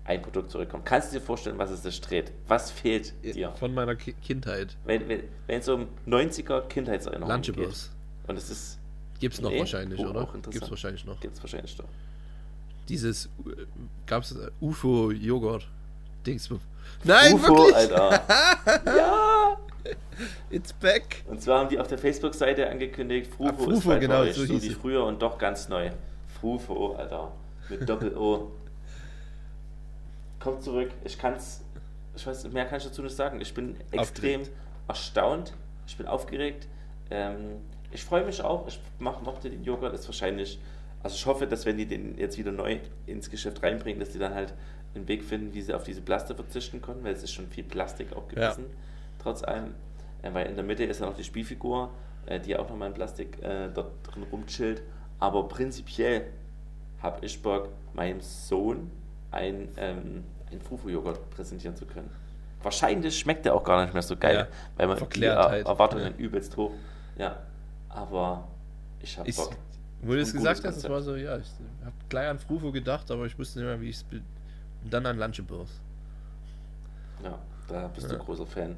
[SPEAKER 2] ein Produkt zurückkommt. Kannst du dir vorstellen, was es sich dreht? Was fehlt dir?
[SPEAKER 1] Von meiner Ki Kindheit.
[SPEAKER 2] Wenn, wenn, wenn es um 90er Kindheitserinnerungen geht.
[SPEAKER 1] Lunchables.
[SPEAKER 2] Und es ist,
[SPEAKER 1] Gibt's noch
[SPEAKER 2] Nee?
[SPEAKER 1] wahrscheinlich,
[SPEAKER 2] Oh,
[SPEAKER 1] oder? Gibt's wahrscheinlich noch.
[SPEAKER 2] gibt es wahrscheinlich doch.
[SPEAKER 1] Dieses, äh, gab's äh, UFO-Joghurt. Dings. Nein,
[SPEAKER 2] UFO,
[SPEAKER 1] wirklich?
[SPEAKER 2] Alter. ja!
[SPEAKER 1] It's back.
[SPEAKER 2] Und zwar haben die auf der Facebook-Seite angekündigt, Frufo,
[SPEAKER 1] Frufo,
[SPEAKER 2] ist bald
[SPEAKER 1] genau,
[SPEAKER 2] neu,
[SPEAKER 1] so hieß
[SPEAKER 2] wie
[SPEAKER 1] es.
[SPEAKER 2] früher und doch ganz neu. Frufo, Alter. Mit Doppel-O. Kommt zurück. Ich kann's, ich weiß, mehr kann ich dazu nicht sagen. Ich bin extrem
[SPEAKER 1] Aufgeregt.
[SPEAKER 2] erstaunt. Ich bin aufgeregt. Ähm, ich freue mich auch. Ich mach, mochte den Joghurt. Ist wahrscheinlich, also ich hoffe, dass wenn die den jetzt wieder neu ins Geschäft reinbringen, dass die dann halt einen Weg finden, wie sie auf diese Plaste verzichten können, weil es ist schon viel Plastik auch
[SPEAKER 1] Ja.
[SPEAKER 2] gewesen. Trotz allem. Äh, weil in der Mitte ist ja noch die Spielfigur, äh, die auch nochmal in Plastik äh, dort drin rumchillt. Aber prinzipiell habe ich Bock, meinem Sohn ein, ähm, ein Fufu-Joghurt präsentieren zu können. Wahrscheinlich schmeckt der auch gar nicht mehr so geil,
[SPEAKER 1] Ja,
[SPEAKER 2] weil man die
[SPEAKER 1] Verklärtheit.
[SPEAKER 2] Er Erwartungen
[SPEAKER 1] Ja.
[SPEAKER 2] übelst hoch. Ja, aber ich habe Bock.
[SPEAKER 1] wo du es gesagt hast, es war so, ja, ich habe gleich an Frufo gedacht, aber ich wusste nicht mehr, wie ich es. Und dann an Lunchables.
[SPEAKER 2] Ja, da bist du
[SPEAKER 1] Ja.
[SPEAKER 2] großer Fan.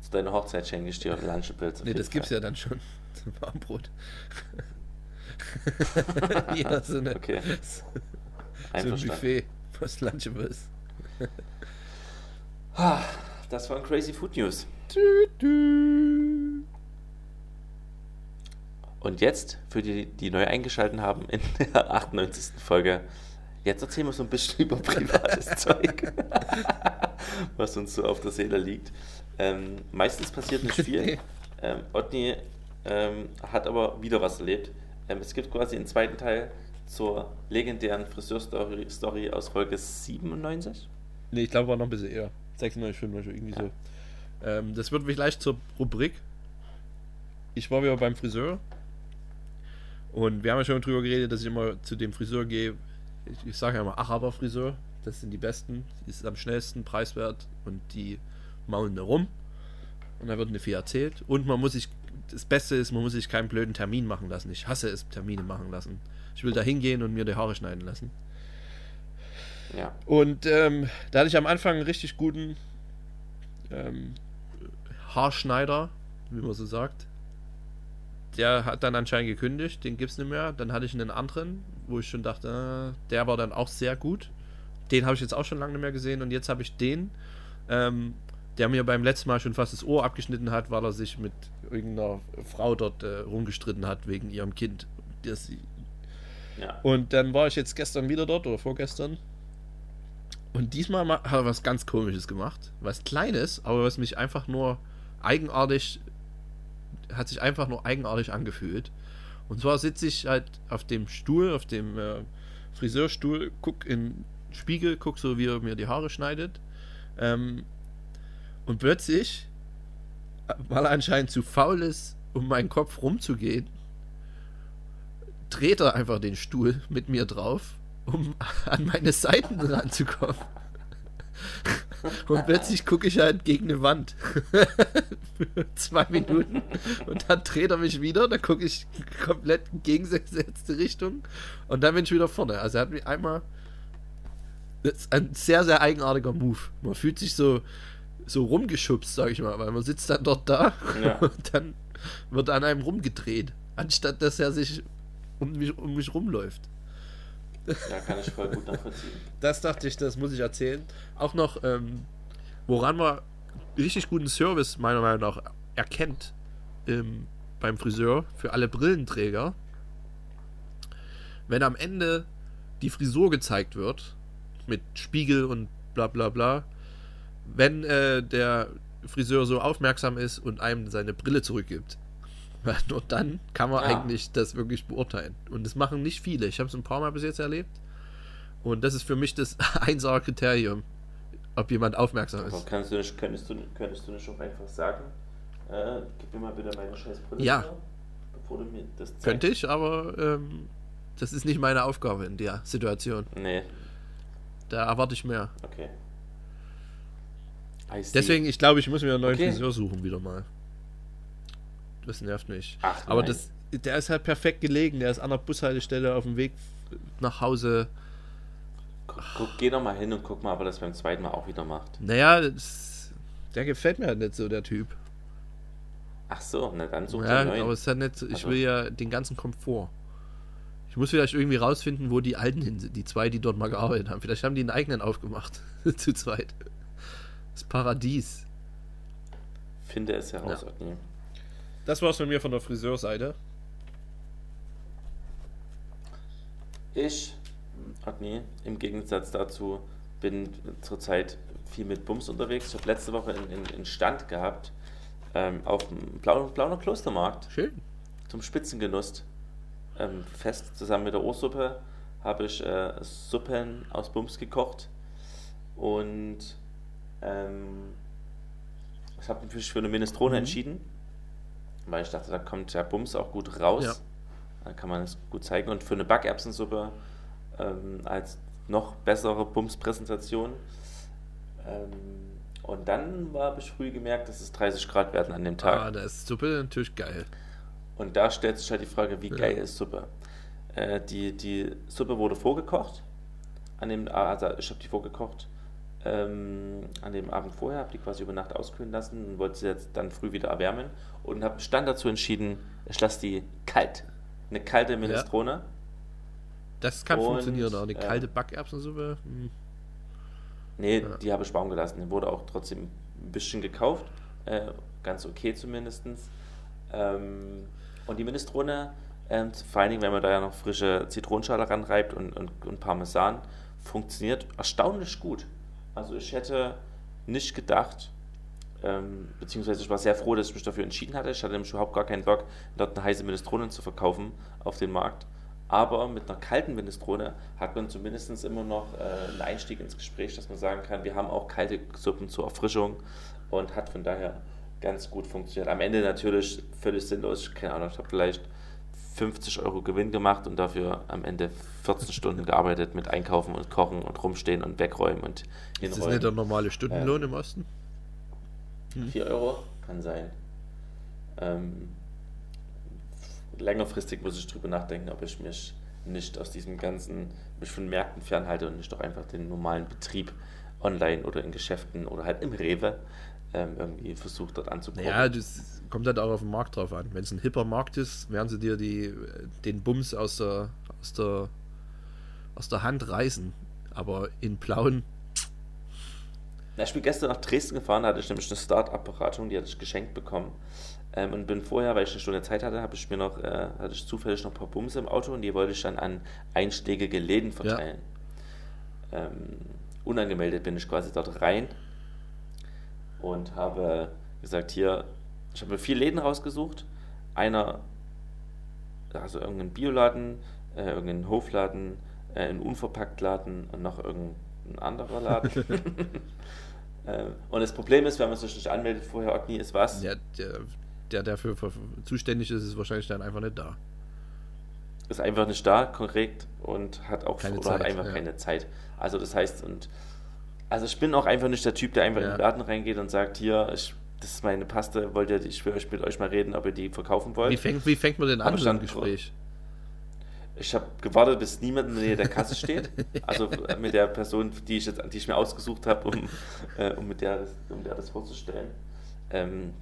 [SPEAKER 2] Zu deiner Hochzeit schenke ich dir Lunchables.
[SPEAKER 1] Ne, das gibt's ja dann schon zum Warmbrot. ja, so, eine,
[SPEAKER 2] Okay.
[SPEAKER 1] so ein. Buffet fürs Lunchables.
[SPEAKER 2] Ah, Das waren Crazy Food News. Und jetzt, für die, die neu eingeschaltet haben, in der 98. Folge, jetzt erzählen wir so ein bisschen über privates Zeug, was uns so auf der Seele liegt. Ähm, meistens passiert nicht viel. Ähm, Otni ähm, hat aber wieder was erlebt. Ähm, es gibt quasi einen zweiten Teil zur legendären Friseurstory Story aus Folge 97.
[SPEAKER 1] Nee, ich glaube, war noch ein bisschen eher. 96, 95, irgendwie ja. so. Ähm, das wird vielleicht zur Rubrik. Ich war wieder beim Friseur. Und wir haben ja schon drüber geredet, dass ich immer zu dem Friseur gehe. Ich, ich sage ja immer Araber-Friseur. Das sind die besten. Die ist am schnellsten, preiswert und die maulen da rum. Und da wird eine viel erzählt. Und man muss sich, das Beste ist, man muss sich keinen blöden Termin machen lassen. Ich hasse es, Termine machen lassen. Ich will da hingehen und mir die Haare schneiden lassen. Ja. Und ähm, da hatte ich am Anfang einen richtig guten ähm, Haarschneider, wie man so sagt. Der hat dann anscheinend gekündigt, den gibt es nicht mehr. Dann hatte ich einen anderen, wo ich schon dachte, äh, der war dann auch sehr gut. Den habe ich jetzt auch schon lange nicht mehr gesehen und jetzt habe ich den, ähm, der mir beim letzten Mal schon fast das Ohr abgeschnitten hat, weil er sich mit irgendeiner Frau dort äh, rumgestritten hat wegen ihrem Kind. Das, Und dann war ich jetzt gestern wieder dort oder vorgestern und diesmal hat er was ganz Komisches gemacht. Was Kleines, aber was mich einfach nur eigenartig, hat sich einfach nur eigenartig angefühlt. Und zwar sitze ich halt auf dem Stuhl, auf dem äh, Friseurstuhl, guck in den Spiegel, guck so, wie er mir die Haare schneidet. Ähm, und plötzlich, weil er anscheinend zu faul ist, um meinen Kopf rumzugehen, dreht er einfach den Stuhl mit mir drauf um an meine Seiten ranzukommen. Und plötzlich gucke ich halt gegen eine Wand. Für zwei Minuten. Und dann dreht er mich wieder. Dann gucke ich komplett in gegengesetzte Richtung. Und dann bin ich wieder vorne. Also er hat mich einmal. Das ist ein sehr, sehr eigenartiger Move. Man fühlt sich so, so rumgeschubst, sag ich mal. Weil man sitzt dann dort da. Ja. Und dann wird an einem rumgedreht. Anstatt dass er sich um mich, um mich rumläuft.
[SPEAKER 2] Ja, kann ich voll gut nachvollziehen.
[SPEAKER 1] Das dachte ich, das muss ich erzählen. Auch noch, ähm, woran man richtig guten Service meiner Meinung nach erkennt ähm, beim Friseur für alle Brillenträger, wenn am Ende die Frisur gezeigt wird, mit Spiegel und bla bla bla, wenn äh, der Friseur so aufmerksam ist und einem seine Brille zurückgibt. Weil nur dann kann man ja. eigentlich das wirklich beurteilen. Und das machen nicht viele. Ich habe es ein paar Mal bis jetzt erlebt. Und das ist für mich das einsame Kriterium, ob jemand aufmerksam ist.
[SPEAKER 2] Kannst du nicht, könntest, du, könntest du nicht auch einfach sagen, äh, gib mir mal bitte meine scheiß Brille,
[SPEAKER 1] ja. bevor du mir das zeigst? Könnte ich, aber ähm, das ist nicht meine Aufgabe in der Situation.
[SPEAKER 2] Nee.
[SPEAKER 1] Da erwarte ich mehr.
[SPEAKER 2] Okay.
[SPEAKER 1] Deswegen, ich glaube, ich muss mir einen neuen okay. Friseur suchen wieder mal. Das nervt mich. Ach, Aber das, der ist halt perfekt gelegen. Der ist an der Bushaltestelle auf dem Weg nach Hause.
[SPEAKER 2] Guck, guck, geh doch mal hin und guck mal, ob er das beim zweiten Mal auch wieder macht.
[SPEAKER 1] Naja, das, der gefällt mir halt nicht so, der Typ.
[SPEAKER 2] Ach so, na dann such
[SPEAKER 1] ja, aber es ist halt nicht, ich also. will ja den ganzen Komfort. Ich muss vielleicht irgendwie rausfinden, wo die Alten hin sind, die zwei, die dort mal gearbeitet haben. Vielleicht haben die einen eigenen aufgemacht, zu zweit. Das Paradies.
[SPEAKER 2] Finde es heraus, ja.
[SPEAKER 1] Das war's von mir von der Friseurseite.
[SPEAKER 2] Ich, Agni, im Gegensatz dazu, bin zurzeit viel mit Bums unterwegs. Ich habe letzte Woche einen Stand gehabt ähm, auf dem Blau, Blauner Klostermarkt.
[SPEAKER 1] Schön.
[SPEAKER 2] Zum Spitzengenuss. Ähm, fest zusammen mit der Ohrsuppe habe ich äh, Suppen aus Bums gekocht. Und ähm, ich habe mich für eine Minestrone mhm. entschieden weil ich dachte, da kommt der Bums auch gut raus. Ja. Dann kann man es gut zeigen. Und für eine Backerbsensuppe ähm, als noch bessere Bumspräsentation. Ähm, und dann habe ich früh gemerkt, dass es 30 Grad werden an dem Tag.
[SPEAKER 1] Ah, da ist Suppe natürlich geil.
[SPEAKER 2] Und da stellt sich halt die Frage, wie ja. geil ist Suppe? Äh, die, die Suppe wurde vorgekocht. An dem, also ich habe die vorgekocht ähm, an dem Abend vorher, habe die quasi über Nacht auskühlen lassen und wollte sie jetzt dann früh wieder erwärmen und habe stand dazu entschieden, ich lasse die kalt. Eine kalte Minestrone. Ja.
[SPEAKER 1] Das kann und, funktionieren, auch eine äh, kalte Backerbsensuppe. Hm.
[SPEAKER 2] Nee, ja. die habe ich warm gelassen. Die wurde auch trotzdem ein bisschen gekauft. Äh, ganz okay zumindest. Ähm, und die Minestrone, äh, vor allen Dingen, wenn man da ja noch frische Zitronenschale ranreibt und, und, und Parmesan, funktioniert erstaunlich gut. Also ich hätte nicht gedacht, Ähm, beziehungsweise ich war sehr froh, dass ich mich dafür entschieden hatte. Ich hatte nämlich überhaupt gar keinen Bock, dort eine heiße Minestrone zu verkaufen auf den Markt. Aber mit einer kalten Minestrone hat man zumindest immer noch äh, einen Einstieg ins Gespräch, dass man sagen kann, wir haben auch kalte Suppen zur Erfrischung und hat von daher ganz gut funktioniert. Am Ende natürlich völlig sinnlos, keine Ahnung, ich habe vielleicht 50 Euro Gewinn gemacht und dafür am Ende 14 Stunden gearbeitet mit Einkaufen und Kochen und rumstehen und wegräumen und
[SPEAKER 1] hinräumen. Ist das nicht der normale Stundenlohn ähm, im Osten?
[SPEAKER 2] 4 hm. Euro? Kann sein. Ähm, längerfristig muss ich drüber nachdenken, ob ich mich nicht aus diesem ganzen, mich von Märkten fernhalte und nicht doch einfach den normalen Betrieb online oder in Geschäften oder halt im Rewe ähm, irgendwie versucht dort anzukommen.
[SPEAKER 1] Ja, das kommt halt auch auf den Markt drauf an. Wenn es ein hipper Markt ist, werden sie dir die, den Bums aus der, aus der, aus der Hand reißen. Aber in blauen.
[SPEAKER 2] ich bin gestern nach Dresden gefahren, da hatte ich nämlich eine Start-up-Beratung, die hatte ich geschenkt bekommen. Ähm, und bin vorher, weil ich eine Stunde Zeit hatte, habe ich mir noch, äh, hatte ich zufällig noch ein paar Bums im Auto und die wollte ich dann an einschlägige Läden verteilen. Ja. Ähm, unangemeldet bin ich quasi dort rein und habe gesagt, hier, ich habe mir vier Läden rausgesucht. Einer, also irgendein Bioladen, äh, irgendein Hofladen, äh, ein Unverpacktladen und noch irgendein anderer Laden. äh, und das Problem ist, wenn man sich nicht anmeldet vorher, Ogni, ist was?
[SPEAKER 1] Ja, der, der dafür zuständig ist, ist wahrscheinlich dann einfach nicht da.
[SPEAKER 2] Ist einfach nicht da, korrekt, und hat auch keine oder Zeit, hat einfach ja. keine Zeit. Also das heißt, und also ich bin auch einfach nicht der Typ, der einfach ja. in den Laden reingeht und sagt, hier, ich, das ist meine Paste, wollt ihr, ich will euch mit euch mal reden, ob ihr die verkaufen wollt.
[SPEAKER 1] Wie fängt, wie fängt man denn an, so ein Gespräch?
[SPEAKER 2] Ich habe gewartet, bis niemand in der Nähe der Kasse steht. Also mit der Person, die ich, jetzt, die ich mir ausgesucht habe, um, äh, um, mit der, um der das vorzustellen. Ähm,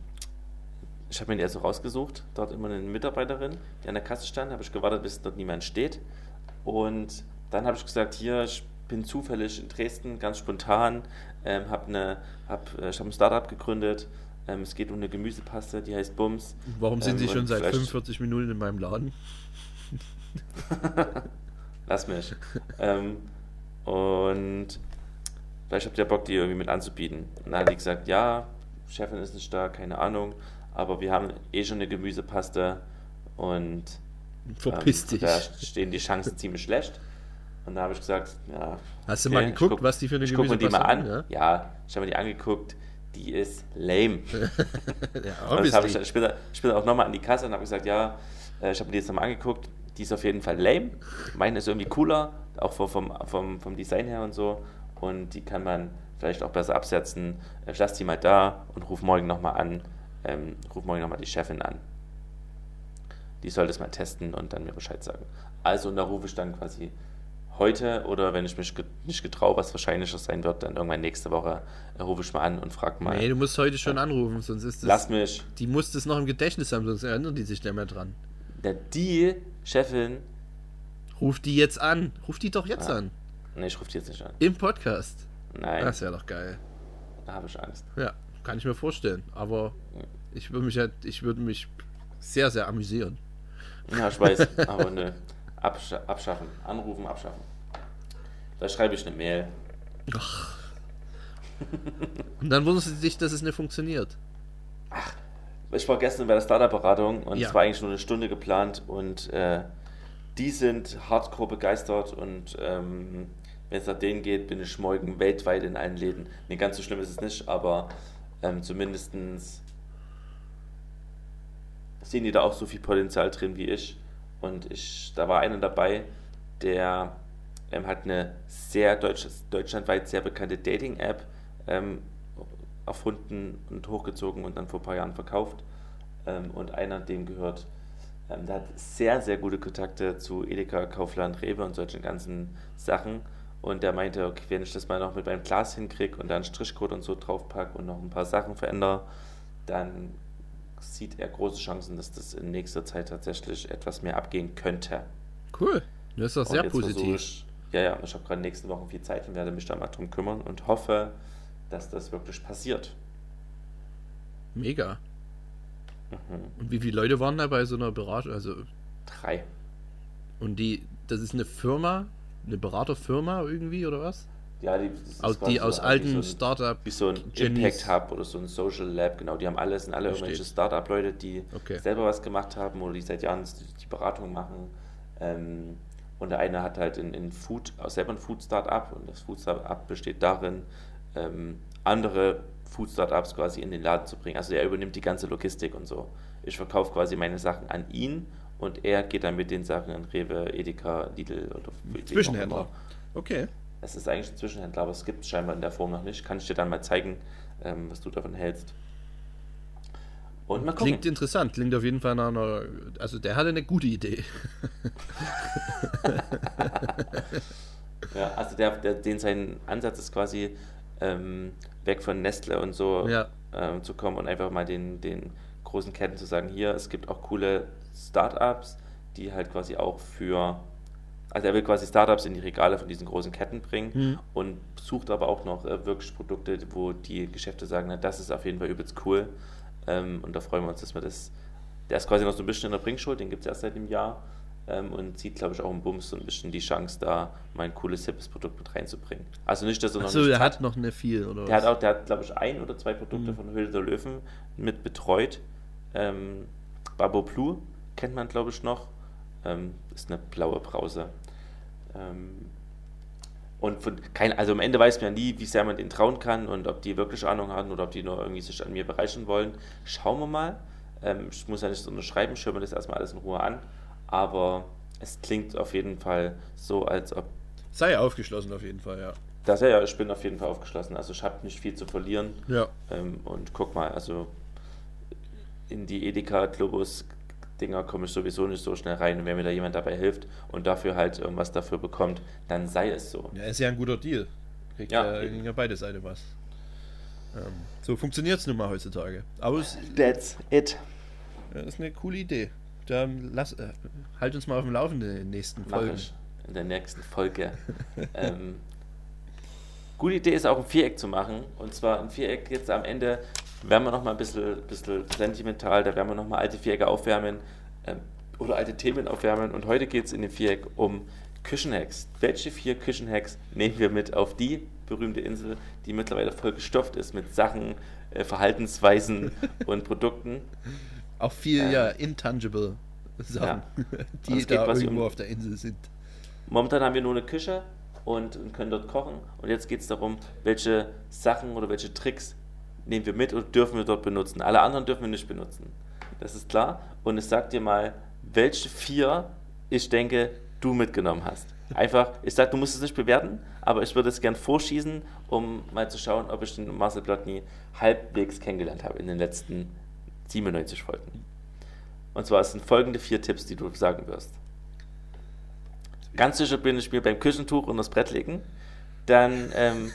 [SPEAKER 2] ich habe mir die also rausgesucht, dort immer eine Mitarbeiterin, die an der Kasse stand, habe ich gewartet, bis dort niemand steht. Und dann habe ich gesagt, hier, ich bin zufällig in Dresden, ganz spontan, ähm, habe eine, hab, äh, ich habe ein Startup gegründet. Ähm, es geht um eine Gemüsepaste, die heißt Bums.
[SPEAKER 1] Warum sind ähm, Sie schon seit 45 Minuten in meinem Laden?
[SPEAKER 2] Lass mich. ähm, und vielleicht habt ihr Bock, die irgendwie mit anzubieten. Und dann hat die gesagt, ja, Chefin ist nicht da, keine Ahnung, aber wir haben eh schon eine Gemüsepaste und
[SPEAKER 1] Verpiss ähm, dich.
[SPEAKER 2] da stehen die Chancen ziemlich schlecht. Und da habe ich gesagt, ja.
[SPEAKER 1] Hast du mal geguckt, guck, was die für eine
[SPEAKER 2] Ich gucke mir die mal an. Ja, ja ich habe mir die angeguckt. Die ist lame. ja, und das habe ich später, später auch nochmal an die Kasse und habe gesagt, ja, äh, ich habe mir die jetzt nochmal angeguckt. Die ist auf jeden Fall lame. Meine ist irgendwie cooler, auch vom, vom, vom Design her und so. Und die kann man vielleicht auch besser absetzen. Ich lasse die mal da und rufe morgen nochmal an. Ähm, ruf morgen nochmal die Chefin an. Die soll das mal testen und dann mir Bescheid sagen. Also, und da rufe ich dann quasi heute oder wenn ich mich nicht getraue, was wahrscheinlicher sein wird, dann irgendwann nächste Woche äh, rufe ich mal an und frage mal.
[SPEAKER 1] Nee, du musst heute schon anrufen, sonst ist
[SPEAKER 2] das. Lass mich.
[SPEAKER 1] Die muss das noch im Gedächtnis haben, sonst erinnern die sich nicht mehr dran.
[SPEAKER 2] Der die Chefin.
[SPEAKER 1] Ruf die jetzt an. Ruf die doch jetzt ja. an.
[SPEAKER 2] Nee, ich rufe die jetzt nicht an.
[SPEAKER 1] Im Podcast.
[SPEAKER 2] Nein.
[SPEAKER 1] Das wäre doch geil.
[SPEAKER 2] Da habe ich Angst.
[SPEAKER 1] Ja, kann ich mir vorstellen. Aber ich würde mich halt, ich würde mich sehr, sehr amüsieren.
[SPEAKER 2] Ja, ich weiß, aber nö. Absch abschaffen. Anrufen, abschaffen. Da schreibe ich eine Mail. Ach.
[SPEAKER 1] Und dann wundern sie sich, dass es nicht funktioniert.
[SPEAKER 2] Ach, ich war gestern bei der Startup-Beratung und ja. es war eigentlich nur eine Stunde geplant und äh, die sind hardcore begeistert und ähm, wenn es nach denen geht, bin ich morgen weltweit in allen Läden. Nee, ganz so schlimm ist es nicht, aber ähm, zumindest sehen die da auch so viel Potenzial drin wie ich. Und ich, da war einer dabei, der ähm, hat eine sehr deutsch, deutschlandweit sehr bekannte Dating-App ähm, erfunden und hochgezogen und dann vor ein paar Jahren verkauft. Ähm, und einer, dem gehört, ähm, der hat sehr, sehr gute Kontakte zu Edeka, Kaufland, Rewe und solchen ganzen Sachen. Und der meinte, okay, wenn ich das mal noch mit meinem Glas hinkriege und dann Strichcode und so draufpacke und noch ein paar Sachen verändere, dann sieht er große Chancen, dass das in nächster Zeit tatsächlich etwas mehr abgehen könnte.
[SPEAKER 1] Cool, das ist doch sehr positiv.
[SPEAKER 2] Ich, ja, ja, ich habe gerade nächste Woche viel Zeit und werde mich da mal drum kümmern und hoffe, dass das wirklich passiert.
[SPEAKER 1] Mega. Mhm. Und wie viele Leute waren da bei so einer Beratung? Also
[SPEAKER 2] drei.
[SPEAKER 1] Und die, das ist eine Firma, eine Beraterfirma irgendwie oder was?
[SPEAKER 2] Ja, die,
[SPEAKER 1] Aus, die aus
[SPEAKER 2] so
[SPEAKER 1] alten
[SPEAKER 2] so ein,
[SPEAKER 1] Startup.
[SPEAKER 2] wie so ein
[SPEAKER 1] Genies.
[SPEAKER 2] Impact Hub oder so ein Social Lab, genau. Die haben alle, sind alle
[SPEAKER 1] Versteht.
[SPEAKER 2] irgendwelche Startup-Leute, die
[SPEAKER 1] Okay.
[SPEAKER 2] selber was gemacht haben oder die seit Jahren die, Beratung machen. Ähm, und der eine hat halt in, in Food, auch selber ein Food Startup und das Food Startup besteht darin, ähm, andere Food Startups quasi in den Laden zu bringen. Also er übernimmt die ganze Logistik und so. Ich verkaufe quasi meine Sachen an ihn und er geht dann mit den Sachen an Rewe, Edeka, Lidl oder
[SPEAKER 1] Zwischenhändler. Okay.
[SPEAKER 2] Es ist eigentlich ein Zwischenhändler, aber es gibt es scheinbar in der Form noch nicht. Kann ich dir dann mal zeigen, ähm, was du davon hältst. Und mal gucken.
[SPEAKER 1] Klingt interessant, klingt auf jeden Fall nach einer. Also der hatte eine gute Idee.
[SPEAKER 2] Ja, also der, der, den sein Ansatz ist quasi ähm, weg von Nestle und so
[SPEAKER 1] Ja.
[SPEAKER 2] ähm, zu kommen und einfach mal den, den großen Ketten zu sagen, hier, es gibt auch coole Startups, die halt quasi auch für, also er will quasi Startups in die Regale von diesen großen Ketten bringen
[SPEAKER 1] Hm.
[SPEAKER 2] und sucht aber auch noch äh, wirklich Produkte, wo die Geschäfte sagen, na, das ist auf jeden Fall übelst cool ähm, und da freuen wir uns, dass wir das, der ist quasi noch so ein bisschen in der Bringschuld, den gibt es erst seit einem Jahr ähm, und sieht, glaube ich, auch im Bums so ein bisschen die Chance, da mal ein cooles, hippes Produkt mit reinzubringen. Also nicht, dass er noch
[SPEAKER 1] Achso, der hat noch eine viel, oder
[SPEAKER 2] der hat
[SPEAKER 1] was?
[SPEAKER 2] auch, der hat, glaube ich, ein oder zwei Produkte
[SPEAKER 1] Mhm.
[SPEAKER 2] von Höhle der Löwen mit betreut. Ähm, Babo Blue kennt man, glaube ich, noch. Ähm, ist eine blaue Brause. Ähm, und von kein, also am Ende weiß man ja nie, wie sehr man denen trauen kann und ob die wirklich Ahnung haben oder ob die nur irgendwie sich an mir bereichern wollen. Schauen wir mal. Ähm, ich muss ja nicht unterschreiben, schauen wir das erstmal alles in Ruhe an. Aber es klingt auf jeden Fall so, als ob
[SPEAKER 1] Sei aufgeschlossen auf jeden Fall, ja.
[SPEAKER 2] das ja, ja, ich bin auf jeden Fall aufgeschlossen. Also ich habe nicht viel zu verlieren.
[SPEAKER 1] Ja.
[SPEAKER 2] Ähm, und guck mal, also in die Edeka Globus Dinger komme ich sowieso nicht so schnell rein. Und wenn mir da jemand dabei hilft und dafür halt irgendwas dafür bekommt, dann sei es so.
[SPEAKER 1] Ja, ist ja ein guter Deal. Kriegt
[SPEAKER 2] Ja,
[SPEAKER 1] ja, beide Seiten was. Ähm, so funktioniert es nun mal heutzutage. Aber es
[SPEAKER 2] That's it.
[SPEAKER 1] ja, ist eine coole Idee. Dann lass, äh, halt uns mal auf dem Laufenden in den nächsten Folgen.
[SPEAKER 2] in der nächsten Folge. ähm, gute Idee ist auch ein Viereck zu machen. Und zwar ein Viereck jetzt am Ende werden wir noch mal ein bisschen, bisschen sentimental, da werden wir noch mal alte Vierecke aufwärmen ähm, oder alte Themen aufwärmen. Und heute geht es in dem Viereck um Küchenhacks. Welche vier Küchenhacks nehmen wir mit auf die berühmte Insel, die mittlerweile voll gestopft ist mit Sachen, äh, Verhaltensweisen und Produkten?
[SPEAKER 1] Auch viel,
[SPEAKER 2] Ähm,
[SPEAKER 1] ja, intangible Sachen,
[SPEAKER 2] Und
[SPEAKER 1] die
[SPEAKER 2] es geht
[SPEAKER 1] da
[SPEAKER 2] quasi
[SPEAKER 1] irgendwo
[SPEAKER 2] um-
[SPEAKER 1] auf der Insel sind.
[SPEAKER 2] Momentan haben wir nur eine Küche und, und können dort kochen. Und jetzt geht es darum, welche Sachen oder welche Tricks nehmen wir mit und dürfen wir dort benutzen. Alle anderen dürfen wir nicht benutzen. Das ist klar. Und ich sag dir mal, welche vier ich denke, du mitgenommen hast. Einfach, ich sag, du musst es nicht bewerten, aber ich würde es gern vorschießen, um mal zu schauen, ob ich den Marcel Plotny halbwegs kennengelernt habe in den letzten 97 Folgen. Und zwar sind folgende vier Tipps, die du sagen wirst. Ganz sicher bin ich mir beim Küchentuch unter das Brett legen. Dann ähm,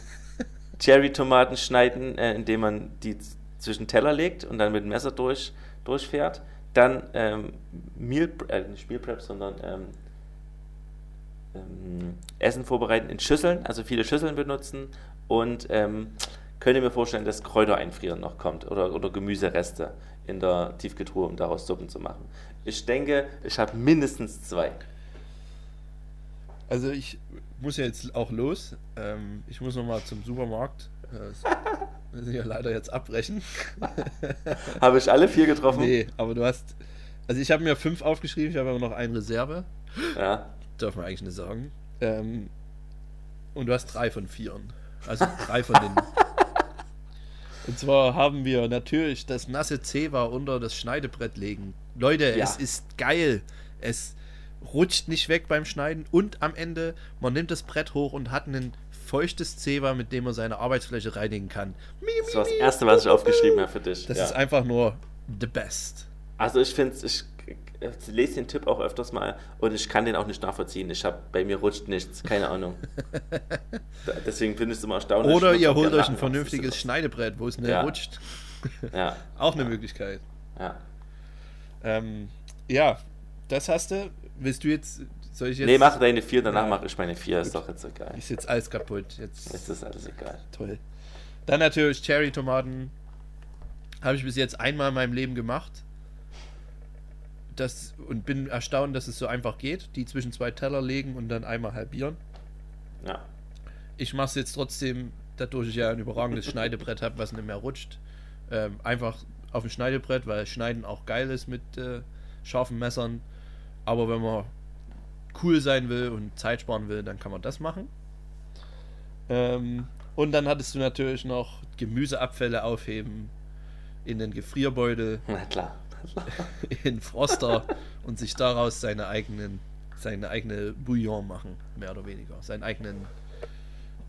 [SPEAKER 2] Cherry-Tomaten schneiden, äh, indem man die zwischen Teller legt und dann mit dem Messer durch, durchfährt. Dann ähm, Meal, äh, nicht Meal Prep, sondern ähm, ähm, Essen vorbereiten in Schüsseln, also viele Schüsseln benutzen. Und ähm, könnt ihr mir vorstellen, dass Kräuter einfrieren noch kommt oder, oder Gemüsereste in der Tiefkühltruhe, um daraus Suppen zu machen. Ich denke, ich habe mindestens zwei.
[SPEAKER 1] Also ich muss ja jetzt auch los. Ähm, ich muss noch mal zum Supermarkt. Äh, das müssen wir leider jetzt abbrechen.
[SPEAKER 2] Habe ich alle vier getroffen?
[SPEAKER 1] Nee, aber du hast. Also ich habe mir fünf aufgeschrieben, ich habe aber noch eine Reserve.
[SPEAKER 2] Ja.
[SPEAKER 1] Darf man eigentlich nicht sagen. Ähm, und du hast drei von vieren. Also drei von den. Und zwar haben wir natürlich das nasse Zewa unter das Schneidebrett legen. Leute,
[SPEAKER 2] Ja.
[SPEAKER 1] es ist geil. Es rutscht nicht weg beim Schneiden und am Ende, man nimmt das Brett hoch und hat ein feuchtes Zewa, mit dem man seine Arbeitsfläche reinigen kann.
[SPEAKER 2] Das war das Erste, was ich aufgeschrieben habe für dich.
[SPEAKER 1] Das
[SPEAKER 2] ja.
[SPEAKER 1] ist einfach nur the best.
[SPEAKER 2] Also ich finde ich, ich lese den Tipp auch öfters mal und ich kann den auch nicht nachvollziehen. Ich habe bei mir rutscht nichts, keine Ahnung. Deswegen finde ich es immer erstaunlich.
[SPEAKER 1] Oder ihr holt euch ein vernünftiges Schneidebrett, wo es nicht
[SPEAKER 2] Ja.
[SPEAKER 1] rutscht.
[SPEAKER 2] Ja,
[SPEAKER 1] Auch eine Möglichkeit.
[SPEAKER 2] ja.
[SPEAKER 1] Ähm, ja, das hast du. Willst du jetzt. Soll ich jetzt.
[SPEAKER 2] Nee, mach deine vier, danach
[SPEAKER 1] Ja.
[SPEAKER 2] mache ich meine vier, ist doch jetzt egal.
[SPEAKER 1] Ist jetzt alles kaputt. Jetzt.
[SPEAKER 2] Jetzt ist alles egal.
[SPEAKER 1] Toll. Dann natürlich Cherry-Tomaten. Habe ich bis jetzt einmal in meinem Leben gemacht. Das, und bin erstaunt, dass es so einfach geht. Die zwischen zwei Teller legen und dann einmal halbieren.
[SPEAKER 2] Ja.
[SPEAKER 1] ich mache es jetzt trotzdem, dadurch ich ja ein überragendes Schneidebrett habe, was nicht mehr rutscht. Ähm, einfach auf dem Schneidebrett, weil Schneiden auch geil ist mit äh, scharfen Messern. Aber wenn man cool sein will und Zeit sparen will, dann kann man das machen. Ähm, und dann hattest du natürlich noch Gemüseabfälle aufheben in den Gefrierbeutel,
[SPEAKER 2] Na klar.
[SPEAKER 1] in Froster und sich daraus seine eigenen, seine eigene Bouillon machen, mehr oder weniger. Seinen eigenen,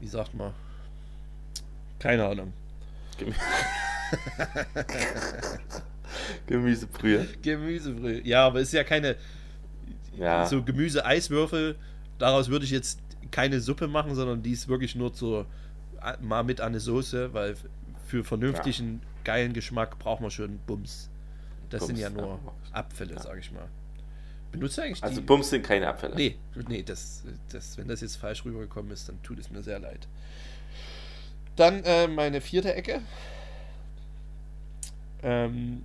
[SPEAKER 1] wie sagt man, keine Ahnung.
[SPEAKER 2] Gemü Gemüsebrühe.
[SPEAKER 1] Gemüsebrühe. Ja, aber ist ja keine
[SPEAKER 2] Ja.
[SPEAKER 1] so Gemüse-Eiswürfel. Daraus würde ich jetzt keine Suppe machen, sondern die ist wirklich nur zur mal mit an eine Soße, weil für vernünftigen geilen Geschmack braucht man schon Bums. Das
[SPEAKER 2] Bums,
[SPEAKER 1] sind ja
[SPEAKER 2] ja.
[SPEAKER 1] nur Abfälle, sag ich mal. Benutzt eigentlich
[SPEAKER 2] Also
[SPEAKER 1] die?
[SPEAKER 2] Bums sind keine Abfälle.
[SPEAKER 1] Nee, nee, das, das, wenn das jetzt falsch rübergekommen ist, dann tut es mir sehr leid. Dann äh, meine vierte Ecke. Ähm,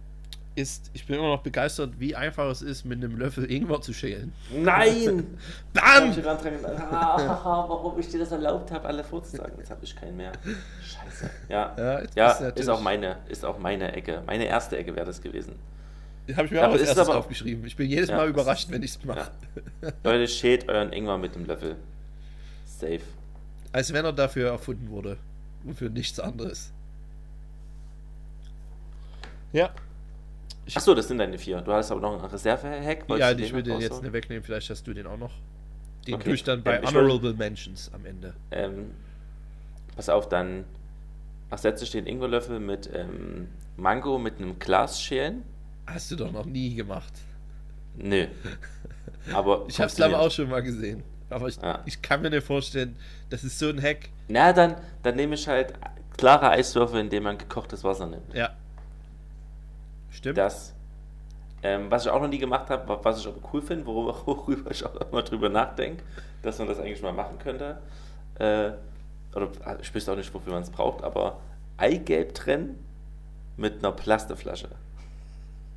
[SPEAKER 1] ist, ich bin immer noch begeistert, wie einfach es ist, mit einem Löffel Ingwer zu schälen.
[SPEAKER 2] Nein!
[SPEAKER 1] Bam!
[SPEAKER 2] Ich ah, warum ich dir das erlaubt habe, alle vorzusagen. Jetzt habe ich keinen mehr. Scheiße. Ja,
[SPEAKER 1] Ja,
[SPEAKER 2] ja ist, auch meine, ist auch meine Ecke. Meine erste Ecke wäre das gewesen.
[SPEAKER 1] Habe ich mir
[SPEAKER 2] Ja,
[SPEAKER 1] auch
[SPEAKER 2] aber
[SPEAKER 1] als
[SPEAKER 2] ist
[SPEAKER 1] erstes
[SPEAKER 2] aber-
[SPEAKER 1] aufgeschrieben. Ich bin jedes
[SPEAKER 2] Ja,
[SPEAKER 1] Mal überrascht, wenn ich es mache.
[SPEAKER 2] Leute, schält euren Ingwer mit dem Löffel. Safe.
[SPEAKER 1] Als wenn er dafür erfunden wurde. Und für nichts anderes. Ja.
[SPEAKER 2] Achso, das sind deine vier. Du hast aber noch einen Reserve-Hack.
[SPEAKER 1] Ja, ich will
[SPEAKER 2] noch
[SPEAKER 1] den jetzt nicht wegnehmen. Vielleicht hast du den auch noch. Den
[SPEAKER 2] Okay.
[SPEAKER 1] tue ich dann bei
[SPEAKER 2] Ähm,
[SPEAKER 1] Honorable Mentions am Ende.
[SPEAKER 2] Ähm, pass auf, dann ersetze ich den Ingwerlöffel mit ähm, Mango mit einem Glas schälen.
[SPEAKER 1] Hast du doch noch nie gemacht.
[SPEAKER 2] Nö. Aber
[SPEAKER 1] Ich habe es glaube auch schon mal gesehen. Aber ich,
[SPEAKER 2] Ja.
[SPEAKER 1] ich kann mir nicht vorstellen, das ist so ein Hack.
[SPEAKER 2] Na, dann, dann nehme ich halt klare Eiswürfel, indem man gekochtes Wasser nimmt.
[SPEAKER 1] Ja. Stimmt.
[SPEAKER 2] Das. Ähm, was ich auch noch nie gemacht habe, wa- was ich aber cool finde, worüber, worüber ich auch immer drüber nachdenke, dass man das eigentlich mal machen könnte. Äh, oder ah, ich wüsste auch nicht, wofür man es braucht, aber Eigelb trennen mit einer Plastikflasche.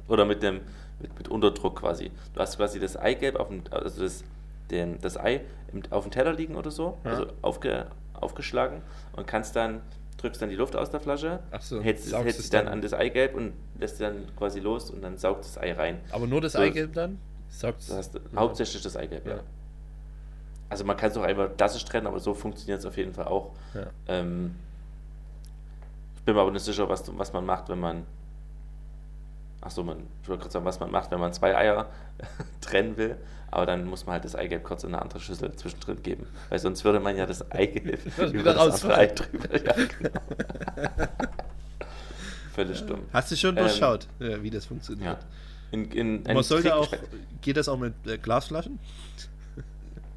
[SPEAKER 2] Oder mit dem mit, mit Unterdruck quasi. Du hast quasi das Eigelb auf dem, also das, den, das Ei auf dem Teller liegen oder so,
[SPEAKER 1] Ja.
[SPEAKER 2] also aufge, aufgeschlagen und kannst dann, drückst dann die Luft aus der Flasche,
[SPEAKER 1] Ach so,
[SPEAKER 2] hältst, hältst
[SPEAKER 1] es
[SPEAKER 2] dann
[SPEAKER 1] dann.
[SPEAKER 2] an das Eigelb und lässt dann quasi los und dann saugt das Ei rein.
[SPEAKER 1] Aber nur das
[SPEAKER 2] So.
[SPEAKER 1] Eigelb dann? Sagt's.
[SPEAKER 2] Das heißt
[SPEAKER 1] Ja.
[SPEAKER 2] hauptsächlich das Eigelb, ja.
[SPEAKER 1] Ja.
[SPEAKER 2] Also man kann es auch einfach klassisch trennen, aber so funktioniert es auf jeden Fall auch.
[SPEAKER 1] Ja.
[SPEAKER 2] Ähm, ich bin mir aber nicht sicher, was, was man macht, wenn man. Achso, man, ich wollte gerade sagen, was man macht, wenn man zwei Eier trennen will. Aber dann muss man halt das Eigelb kurz in eine andere Schüssel zwischendrin geben. Weil sonst würde man ja das Eigelb über
[SPEAKER 1] wieder
[SPEAKER 2] das andere Ei drüber. Ja, genau. Völlig dumm.
[SPEAKER 1] Hast du schon
[SPEAKER 2] Ähm,
[SPEAKER 1] durchschaut, äh, wie das funktioniert?
[SPEAKER 2] Ja. In, in,
[SPEAKER 1] Man sollte auch. Geht das auch mit äh, Glasflaschen?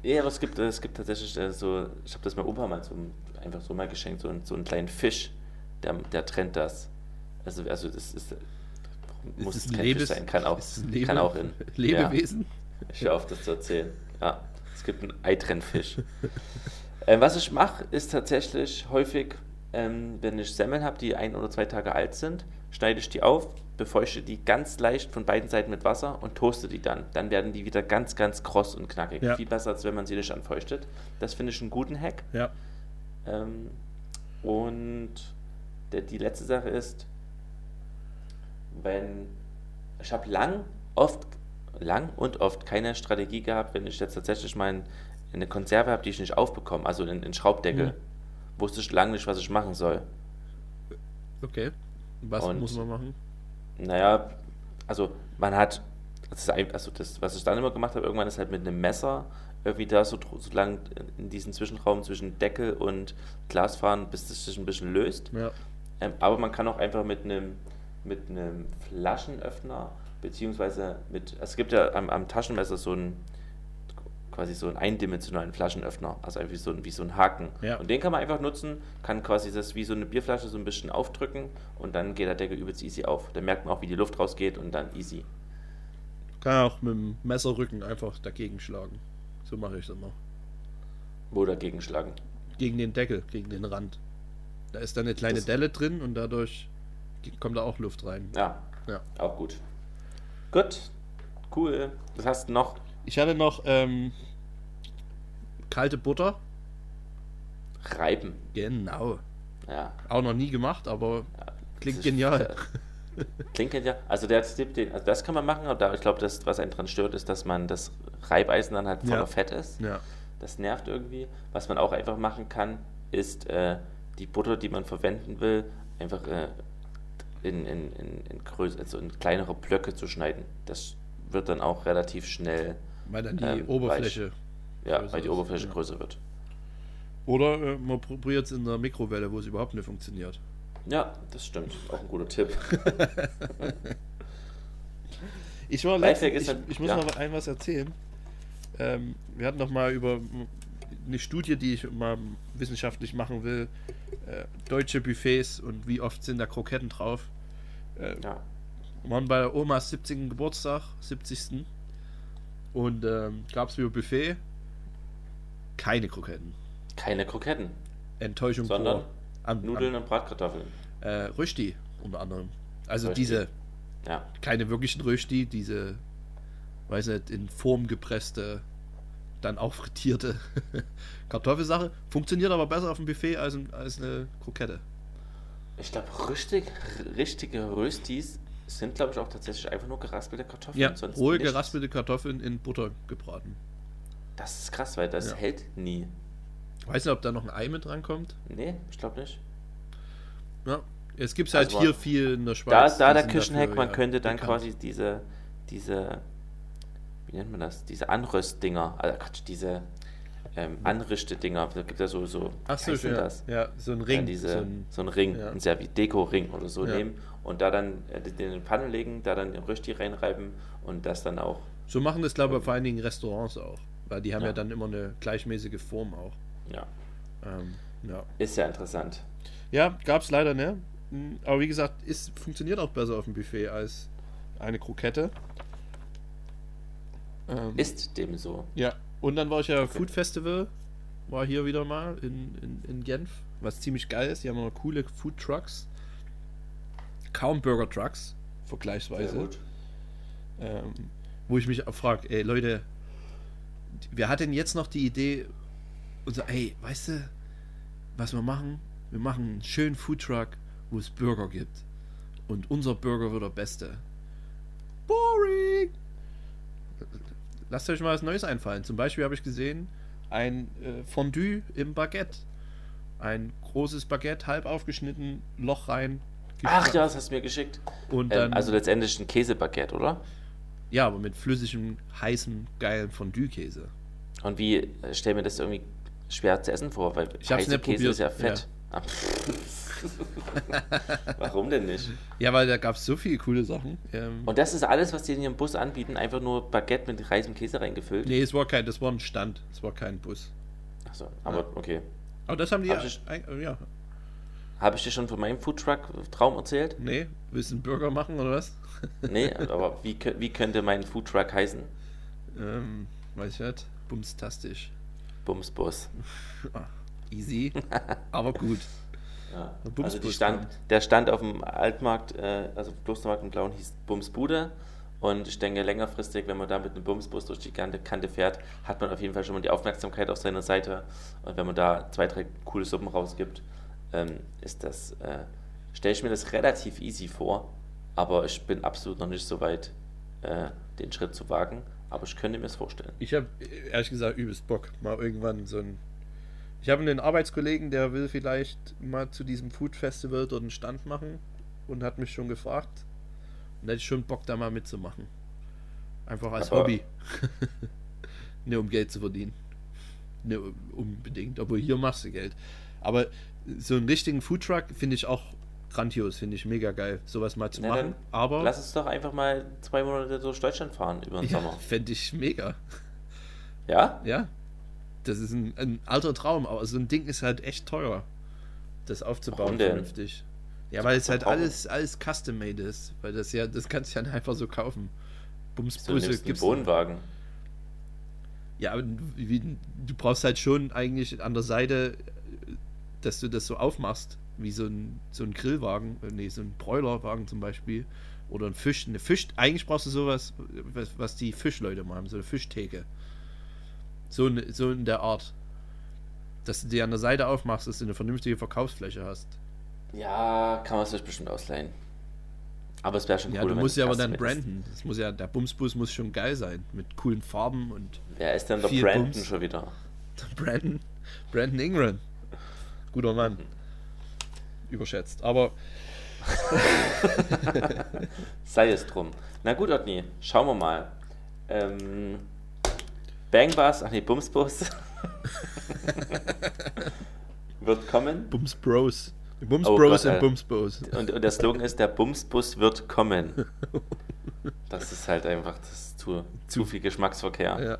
[SPEAKER 2] Ja, aber es gibt, es gibt tatsächlich äh, so, ich habe das meinem Opa mal so, einfach so mal geschenkt, so, einen- so einen kleinen Fisch, der, der trennt das. Also, also das ist, muss
[SPEAKER 1] es
[SPEAKER 2] es
[SPEAKER 1] ein
[SPEAKER 2] kein
[SPEAKER 1] Lebes-
[SPEAKER 2] Fisch sein, kann auch,
[SPEAKER 1] Lebe-
[SPEAKER 2] kann auch in.
[SPEAKER 1] Lebewesen?
[SPEAKER 2] Ja, ich höre auf, das zu erzählen. Ja, es gibt einen Eitrennfisch. ähm, was ich mache, ist tatsächlich häufig, ähm, wenn ich Semmeln habe, die ein oder zwei Tage alt sind, schneide ich die auf, befeuchte die ganz leicht von beiden Seiten mit Wasser und toaste die dann. Dann werden die wieder ganz, ganz kross und knackig.
[SPEAKER 1] Ja.
[SPEAKER 2] Viel besser, als wenn man sie nicht anfeuchtet. Das finde ich einen guten Hack.
[SPEAKER 1] Ja.
[SPEAKER 2] Ähm, und der, die letzte Sache ist, wenn ich habe lang, oft, lang und oft keine Strategie gehabt, wenn ich jetzt tatsächlich mal ein- eine Konserve habe, die ich nicht aufbekomme, also einen, einen Schraubdeckel,
[SPEAKER 1] Mhm.
[SPEAKER 2] wusste ich lange nicht, was ich machen soll.
[SPEAKER 1] Okay. Was
[SPEAKER 2] Und-
[SPEAKER 1] muss man machen?
[SPEAKER 2] Naja, also man hat, also das, was ich dann immer gemacht habe, irgendwann ist halt mit einem Messer irgendwie da so, so lang in diesen Zwischenraum zwischen Deckel und Glas fahren, bis das sich ein bisschen löst.
[SPEAKER 1] Ja.
[SPEAKER 2] Ähm, aber man kann auch einfach mit einem, mit einem Flaschenöffner, beziehungsweise mit, also es gibt ja am, am Taschenmesser so einen, quasi so einen eindimensionalen Flaschenöffner, also einfach wie so, ein, wie so ein Haken.
[SPEAKER 1] Ja.
[SPEAKER 2] Und den kann man einfach nutzen, kann quasi das wie so eine Bierflasche so ein bisschen aufdrücken und dann geht der Deckel übelst easy auf. Dann merkt man auch, wie die Luft rausgeht und dann easy.
[SPEAKER 1] Kann auch mit dem Messerrücken einfach dagegen schlagen. So mache ich es immer.
[SPEAKER 2] Wo dagegen schlagen.
[SPEAKER 1] Gegen den Deckel, gegen den Rand. Da ist dann eine kleine
[SPEAKER 2] Das-
[SPEAKER 1] Delle drin und dadurch kommt da auch Luft rein.
[SPEAKER 2] Ja,
[SPEAKER 1] Ja.
[SPEAKER 2] auch gut. Gut, cool. Was hast du noch?
[SPEAKER 1] Ich hatte noch ähm, kalte Butter
[SPEAKER 2] reiben.
[SPEAKER 1] Genau.
[SPEAKER 2] Ja.
[SPEAKER 1] Auch noch nie gemacht, aber
[SPEAKER 2] ja
[SPEAKER 1] klingt genial.
[SPEAKER 2] Äh, klingt genial. Also der Tipp, den, also das kann man machen, aber ich glaube, das, was einen dran stört, ist, dass man das Reibeisen dann halt voller
[SPEAKER 1] Ja.
[SPEAKER 2] Fett ist.
[SPEAKER 1] Ja.
[SPEAKER 2] Das nervt irgendwie. Was man auch einfach machen kann, ist äh, die Butter, die man verwenden will, einfach äh, in, in, in, in, größ also in kleinere Blöcke zu schneiden. Das wird dann auch relativ schnell,
[SPEAKER 1] Weil dann die
[SPEAKER 2] Ähm,
[SPEAKER 1] Oberfläche.
[SPEAKER 2] ja,
[SPEAKER 1] Größer
[SPEAKER 2] weil die
[SPEAKER 1] ist,
[SPEAKER 2] Oberfläche
[SPEAKER 1] ja.
[SPEAKER 2] größer wird.
[SPEAKER 1] Oder äh, man probiert es in der Mikrowelle, wo es überhaupt nicht funktioniert.
[SPEAKER 2] Ja, das stimmt. Auch ein guter Tipp.
[SPEAKER 1] Ich war letztens,
[SPEAKER 2] ist
[SPEAKER 1] ich, ich muss
[SPEAKER 2] ja.
[SPEAKER 1] noch ein was erzählen. Ähm, wir hatten noch mal über eine Studie, die ich mal wissenschaftlich machen will. Äh, deutsche Buffets und wie oft sind da Kroketten drauf. Äh,
[SPEAKER 2] Ja.
[SPEAKER 1] waren bei der Omas 70. Geburtstag, 70. Und ähm, gab es wieder Buffet. Keine Kroketten.
[SPEAKER 2] Keine Kroketten,
[SPEAKER 1] Enttäuschung
[SPEAKER 2] sondern
[SPEAKER 1] pur. Am-
[SPEAKER 2] Nudeln und Bratkartoffeln.
[SPEAKER 1] Äh, Rösti unter anderem. Also
[SPEAKER 2] Rösti.
[SPEAKER 1] diese,
[SPEAKER 2] Ja.
[SPEAKER 1] keine wirklichen Rösti, diese, weiß nicht, in Form gepresste, dann auch frittierte Kartoffelsache. Funktioniert aber besser auf dem Buffet als, als eine Krokette.
[SPEAKER 2] Ich glaube, richtig, richtige Röstis sind, glaube ich, auch tatsächlich einfach nur geraspelte Kartoffeln.
[SPEAKER 1] Ja,
[SPEAKER 2] sonst
[SPEAKER 1] rohe
[SPEAKER 2] nichts.
[SPEAKER 1] geraspelte Kartoffeln in Butter gebraten.
[SPEAKER 2] Das ist krass, weil das
[SPEAKER 1] Ja.
[SPEAKER 2] hält nie.
[SPEAKER 1] Weiß nicht, ob da noch ein Ei mit drankommt.
[SPEAKER 2] Nee, ich glaube nicht.
[SPEAKER 1] Ja. Es gibt halt
[SPEAKER 2] Also
[SPEAKER 1] hier viel in der
[SPEAKER 2] Da,
[SPEAKER 1] Schweiz.
[SPEAKER 2] da
[SPEAKER 1] die
[SPEAKER 2] der Küchenhack,
[SPEAKER 1] dafür,
[SPEAKER 2] man
[SPEAKER 1] ja,
[SPEAKER 2] könnte dann
[SPEAKER 1] bekannt.
[SPEAKER 2] quasi diese, diese, wie nennt man das, diese Anröstdinger, also Quatsch, diese ähm, Anrichte-Dinger, da gibt es ja so, so
[SPEAKER 1] Ach so, ja,
[SPEAKER 2] das?
[SPEAKER 1] ja, so ein Ring.
[SPEAKER 2] diese,
[SPEAKER 1] so ein,
[SPEAKER 2] so ein Ring,
[SPEAKER 1] ja.
[SPEAKER 2] ein sehr wie Deko-Ring oder so
[SPEAKER 1] Ja.
[SPEAKER 2] nehmen und da dann äh, den in die Pfanne legen, da dann den Rösti reinreiben und das dann auch,
[SPEAKER 1] so machen das, glaube ich, vor allen Dingen Restaurants auch. Weil die haben ja,
[SPEAKER 2] Ja.
[SPEAKER 1] dann immer eine gleichmäßige Form auch.
[SPEAKER 2] ja,
[SPEAKER 1] Ähm, ja.
[SPEAKER 2] ist ja interessant.
[SPEAKER 1] Ja, gab es leider, ne? Mm, Aber wie gesagt, ist, funktioniert auch besser auf dem Buffet als eine Krokette. Ähm,
[SPEAKER 2] Ist dem so.
[SPEAKER 1] ja, und dann war ich ja Food Festival, war hier wieder mal in, in, in Genf, was ziemlich geil ist. Die haben auch coole Food Trucks. Kaum Burger Trucks, vergleichsweise. Ähm, wo ich mich auch frage, ey Leute, wer hat denn jetzt noch die Idee und so, ey, weißt du, was wir machen? Wir machen einen schönen Foodtruck, wo es Burger gibt. Und unser Burger wird der beste. Boring! Lasst euch mal was Neues einfallen. Zum Beispiel habe ich gesehen, ein äh, Fondue im Baguette. Ein großes Baguette, halb aufgeschnitten, Loch rein.
[SPEAKER 2] Ach ja, das hast du mir geschickt.
[SPEAKER 1] Und
[SPEAKER 2] Ähm,
[SPEAKER 1] dann,
[SPEAKER 2] also letztendlich ein Käsebaguette, oder?
[SPEAKER 1] ja, aber mit flüssigem, heißem, geilen Fondue-Käse.
[SPEAKER 2] Und wie äh, stell mir das irgendwie schwer zu essen vor? Weil
[SPEAKER 1] Ich nicht
[SPEAKER 2] Käse ist ja
[SPEAKER 1] probiert,
[SPEAKER 2] fett. Ah. Warum denn nicht?
[SPEAKER 1] Ja, weil da gab es so viele coole Sachen. Ähm,
[SPEAKER 2] Und das ist alles, was die in ihrem Bus anbieten, einfach nur Baguette mit heißem Käse reingefüllt.
[SPEAKER 1] nee, es war kein, das war ein Stand, es war kein Bus.
[SPEAKER 2] Achso, aber
[SPEAKER 1] Ja.
[SPEAKER 2] okay.
[SPEAKER 1] Aber das haben die
[SPEAKER 2] Hab
[SPEAKER 1] ja,
[SPEAKER 2] ich-
[SPEAKER 1] ein- ja.
[SPEAKER 2] Habe ich dir schon von meinem Foodtruck-Traum erzählt?
[SPEAKER 1] Nee, willst du einen Burger machen oder was?
[SPEAKER 2] Nee, aber wie, wie könnte mein Foodtruck heißen?
[SPEAKER 1] ähm, weiß ich nicht. Bumstastisch.
[SPEAKER 2] Bumsbus.
[SPEAKER 1] Ah, easy, aber gut.
[SPEAKER 2] Ja. Also stand, der stand auf dem Altmarkt, äh, also Klostermarkt im Blauen hieß Bumsbude. Und ich denke, längerfristig, wenn man da mit einem Bumsbus durch die Kante, Kante fährt, hat man auf jeden Fall schon mal die Aufmerksamkeit auf seiner Seite. Und wenn man da zwei, drei coole Suppen rausgibt, ähm, ist das, äh, stelle ich mir das relativ easy vor. Aber ich bin absolut noch nicht so weit, äh, den Schritt zu wagen. Aber ich könnte mir es vorstellen.
[SPEAKER 1] Ich habe ehrlich gesagt übelst Bock, mal irgendwann so ein. Ich habe einen Arbeitskollegen, der will vielleicht mal zu diesem Food Festival dort einen Stand machen und hat mich schon gefragt. Und hätte ich schon Bock, da mal mitzumachen. Einfach als
[SPEAKER 2] Aber-
[SPEAKER 1] Hobby. ne, um Geld zu verdienen. Ne, unbedingt. Obwohl hier machst du Geld. Aber so einen richtigen Foodtruck finde ich auch grandios, finde ich mega geil, sowas mal zu
[SPEAKER 2] Na,
[SPEAKER 1] machen. Aber
[SPEAKER 2] Lass uns doch einfach mal zwei Monate durch Deutschland fahren über den
[SPEAKER 1] ja,
[SPEAKER 2] Sommer.
[SPEAKER 1] fände ich mega.
[SPEAKER 2] Ja?
[SPEAKER 1] Ja, das ist ein, ein alter Traum, aber so ein Ding ist halt echt teuer, das aufzubauen vernünftig. Ja, weil es halt alles, alles custom-made ist, weil das ja, das kannst du ja einfach so kaufen. Bumsbusse
[SPEAKER 2] nimmst einen
[SPEAKER 1] gibt's.
[SPEAKER 2] Wohnwagen.
[SPEAKER 1] Ja, aber wie, du brauchst halt schon eigentlich an der Seite, dass du das so aufmachst, wie so ein, so ein Grillwagen, äh, nee, so ein Bräulerwagen zum Beispiel. Oder ein Fisch. Eine Fisch, eigentlich brauchst du sowas, was, was die Fischleute machen, so eine Fischtheke. So in, so in der Art. Dass du die an der Seite aufmachst, dass du eine vernünftige Verkaufsfläche hast.
[SPEAKER 2] Ja, kann man sich bestimmt ausleihen. Aber es wäre schon
[SPEAKER 1] Ja,
[SPEAKER 2] cool,
[SPEAKER 1] du
[SPEAKER 2] wenn
[SPEAKER 1] musst
[SPEAKER 2] du
[SPEAKER 1] ja aber dann branden. Das muss ja, der Bumsbus muss schon geil sein. Mit coolen Farben und.
[SPEAKER 2] Wer ist denn der Brandon
[SPEAKER 1] Bums.
[SPEAKER 2] schon wieder?
[SPEAKER 1] Brandon, Brandon Ingram. Guter Mann. Überschätzt. Aber
[SPEAKER 2] Sei es drum. Na gut, Otni, schauen wir mal. Ähm, Bangbus, ach nee, Bumsbus wird kommen.
[SPEAKER 1] Bums Bros. Bums
[SPEAKER 2] Oh
[SPEAKER 1] Bros
[SPEAKER 2] Gott,
[SPEAKER 1] und
[SPEAKER 2] äh.
[SPEAKER 1] Bums Bros.
[SPEAKER 2] Und, und der Slogan ist, der Bumsbus wird kommen. Das ist halt einfach das ist zu, zu viel Geschmacksverkehr.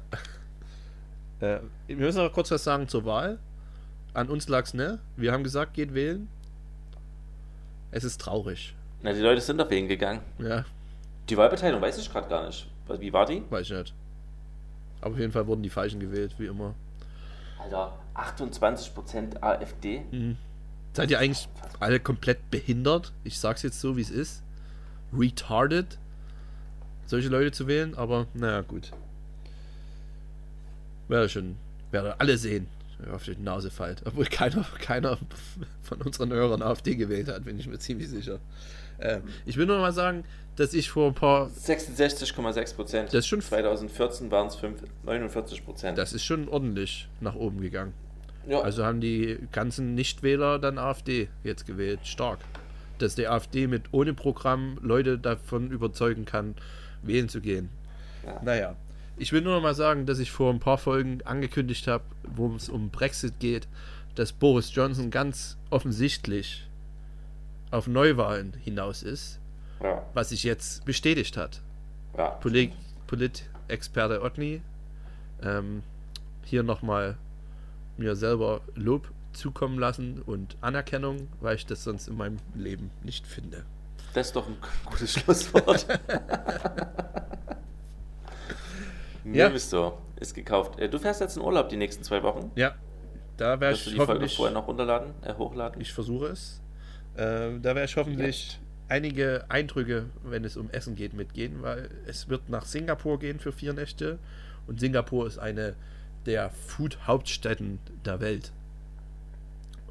[SPEAKER 1] Ja. Äh, wir müssen noch kurz was sagen zur Wahl. An uns lag's ne? Wir haben gesagt, geht wählen. Es ist traurig.
[SPEAKER 2] Na, die Leute sind auf wen gegangen.
[SPEAKER 1] Ja,
[SPEAKER 2] Die Wahlbeteiligung weiß ich gerade gar nicht. Wie war die?
[SPEAKER 1] weiß ich nicht. Aber auf jeden Fall wurden die Falschen gewählt, wie immer.
[SPEAKER 2] Alter, 28% AfD.
[SPEAKER 1] Mhm. Seid ihr eigentlich alle komplett behindert? Ich sag's jetzt so, wie es ist. Retarded, solche Leute zu wählen, aber naja, gut. Werde schon, werde alle sehen, auf die Nase fallt. Obwohl keiner, keiner von unseren Hörern AfD gewählt hat, bin ich mir ziemlich sicher. Ähm, ich will nur mal sagen, dass ich vor ein paar.
[SPEAKER 2] 66,6%.
[SPEAKER 1] Das ist schon-
[SPEAKER 2] 2014 waren es 49%.
[SPEAKER 1] Das ist schon ordentlich nach oben gegangen.
[SPEAKER 2] ja,
[SPEAKER 1] Also haben die ganzen Nichtwähler dann AfD jetzt gewählt. Stark. Dass die AfD mit ohne Programm Leute davon überzeugen kann, wählen zu gehen.
[SPEAKER 2] Ja.
[SPEAKER 1] Naja. Ich will nur noch mal sagen, dass ich vor ein paar Folgen angekündigt habe, wo es um Brexit geht, dass Boris Johnson ganz offensichtlich auf Neuwahlen hinaus ist,
[SPEAKER 2] ja,
[SPEAKER 1] was sich jetzt bestätigt hat.
[SPEAKER 2] ja.
[SPEAKER 1] Polit- Polit-Experte Otni. Ähm, hier nochmal mir selber Lob zukommen lassen und Anerkennung, weil ich das sonst in meinem Leben nicht finde.
[SPEAKER 2] Das ist doch ein gutes Schlusswort.
[SPEAKER 1] Ja.
[SPEAKER 2] ja. bist du. Ist gekauft. Äh, Du fährst jetzt in Urlaub die nächsten zwei Wochen.
[SPEAKER 1] Ja, da werde ich
[SPEAKER 2] die Folge vorher noch runterladen, äh, hochladen?
[SPEAKER 1] Ich versuche es. Äh, da werde ich hoffentlich einige Eindrücke, wenn es um Essen geht, mitgehen, weil es wird nach Singapur gehen für vier Nächte und Singapur ist eine der Food-Hauptstädten der Welt.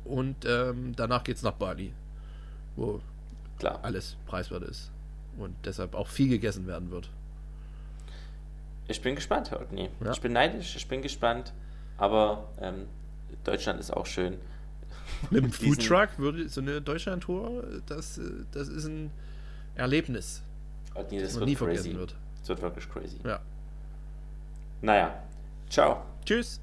[SPEAKER 1] Und ähm, danach geht es nach Bali, wo
[SPEAKER 2] Klar.
[SPEAKER 1] alles preiswert ist und deshalb auch viel gegessen werden wird.
[SPEAKER 2] Ich bin gespannt, Herr Otni.
[SPEAKER 1] Ja.
[SPEAKER 2] Ich bin neidisch, ich bin gespannt. Aber ähm, Deutschland ist auch schön.
[SPEAKER 1] Mit dem
[SPEAKER 2] Diesen-
[SPEAKER 1] Foodtruck würde so eine Deutschland-Tour, das, das ist ein Erlebnis,
[SPEAKER 2] Otni,
[SPEAKER 1] das
[SPEAKER 2] das
[SPEAKER 1] man
[SPEAKER 2] wird
[SPEAKER 1] nie
[SPEAKER 2] crazy.
[SPEAKER 1] vergessen wird.
[SPEAKER 2] Das wird wirklich crazy.
[SPEAKER 1] Ja.
[SPEAKER 2] Naja, ciao.
[SPEAKER 1] Tschüss.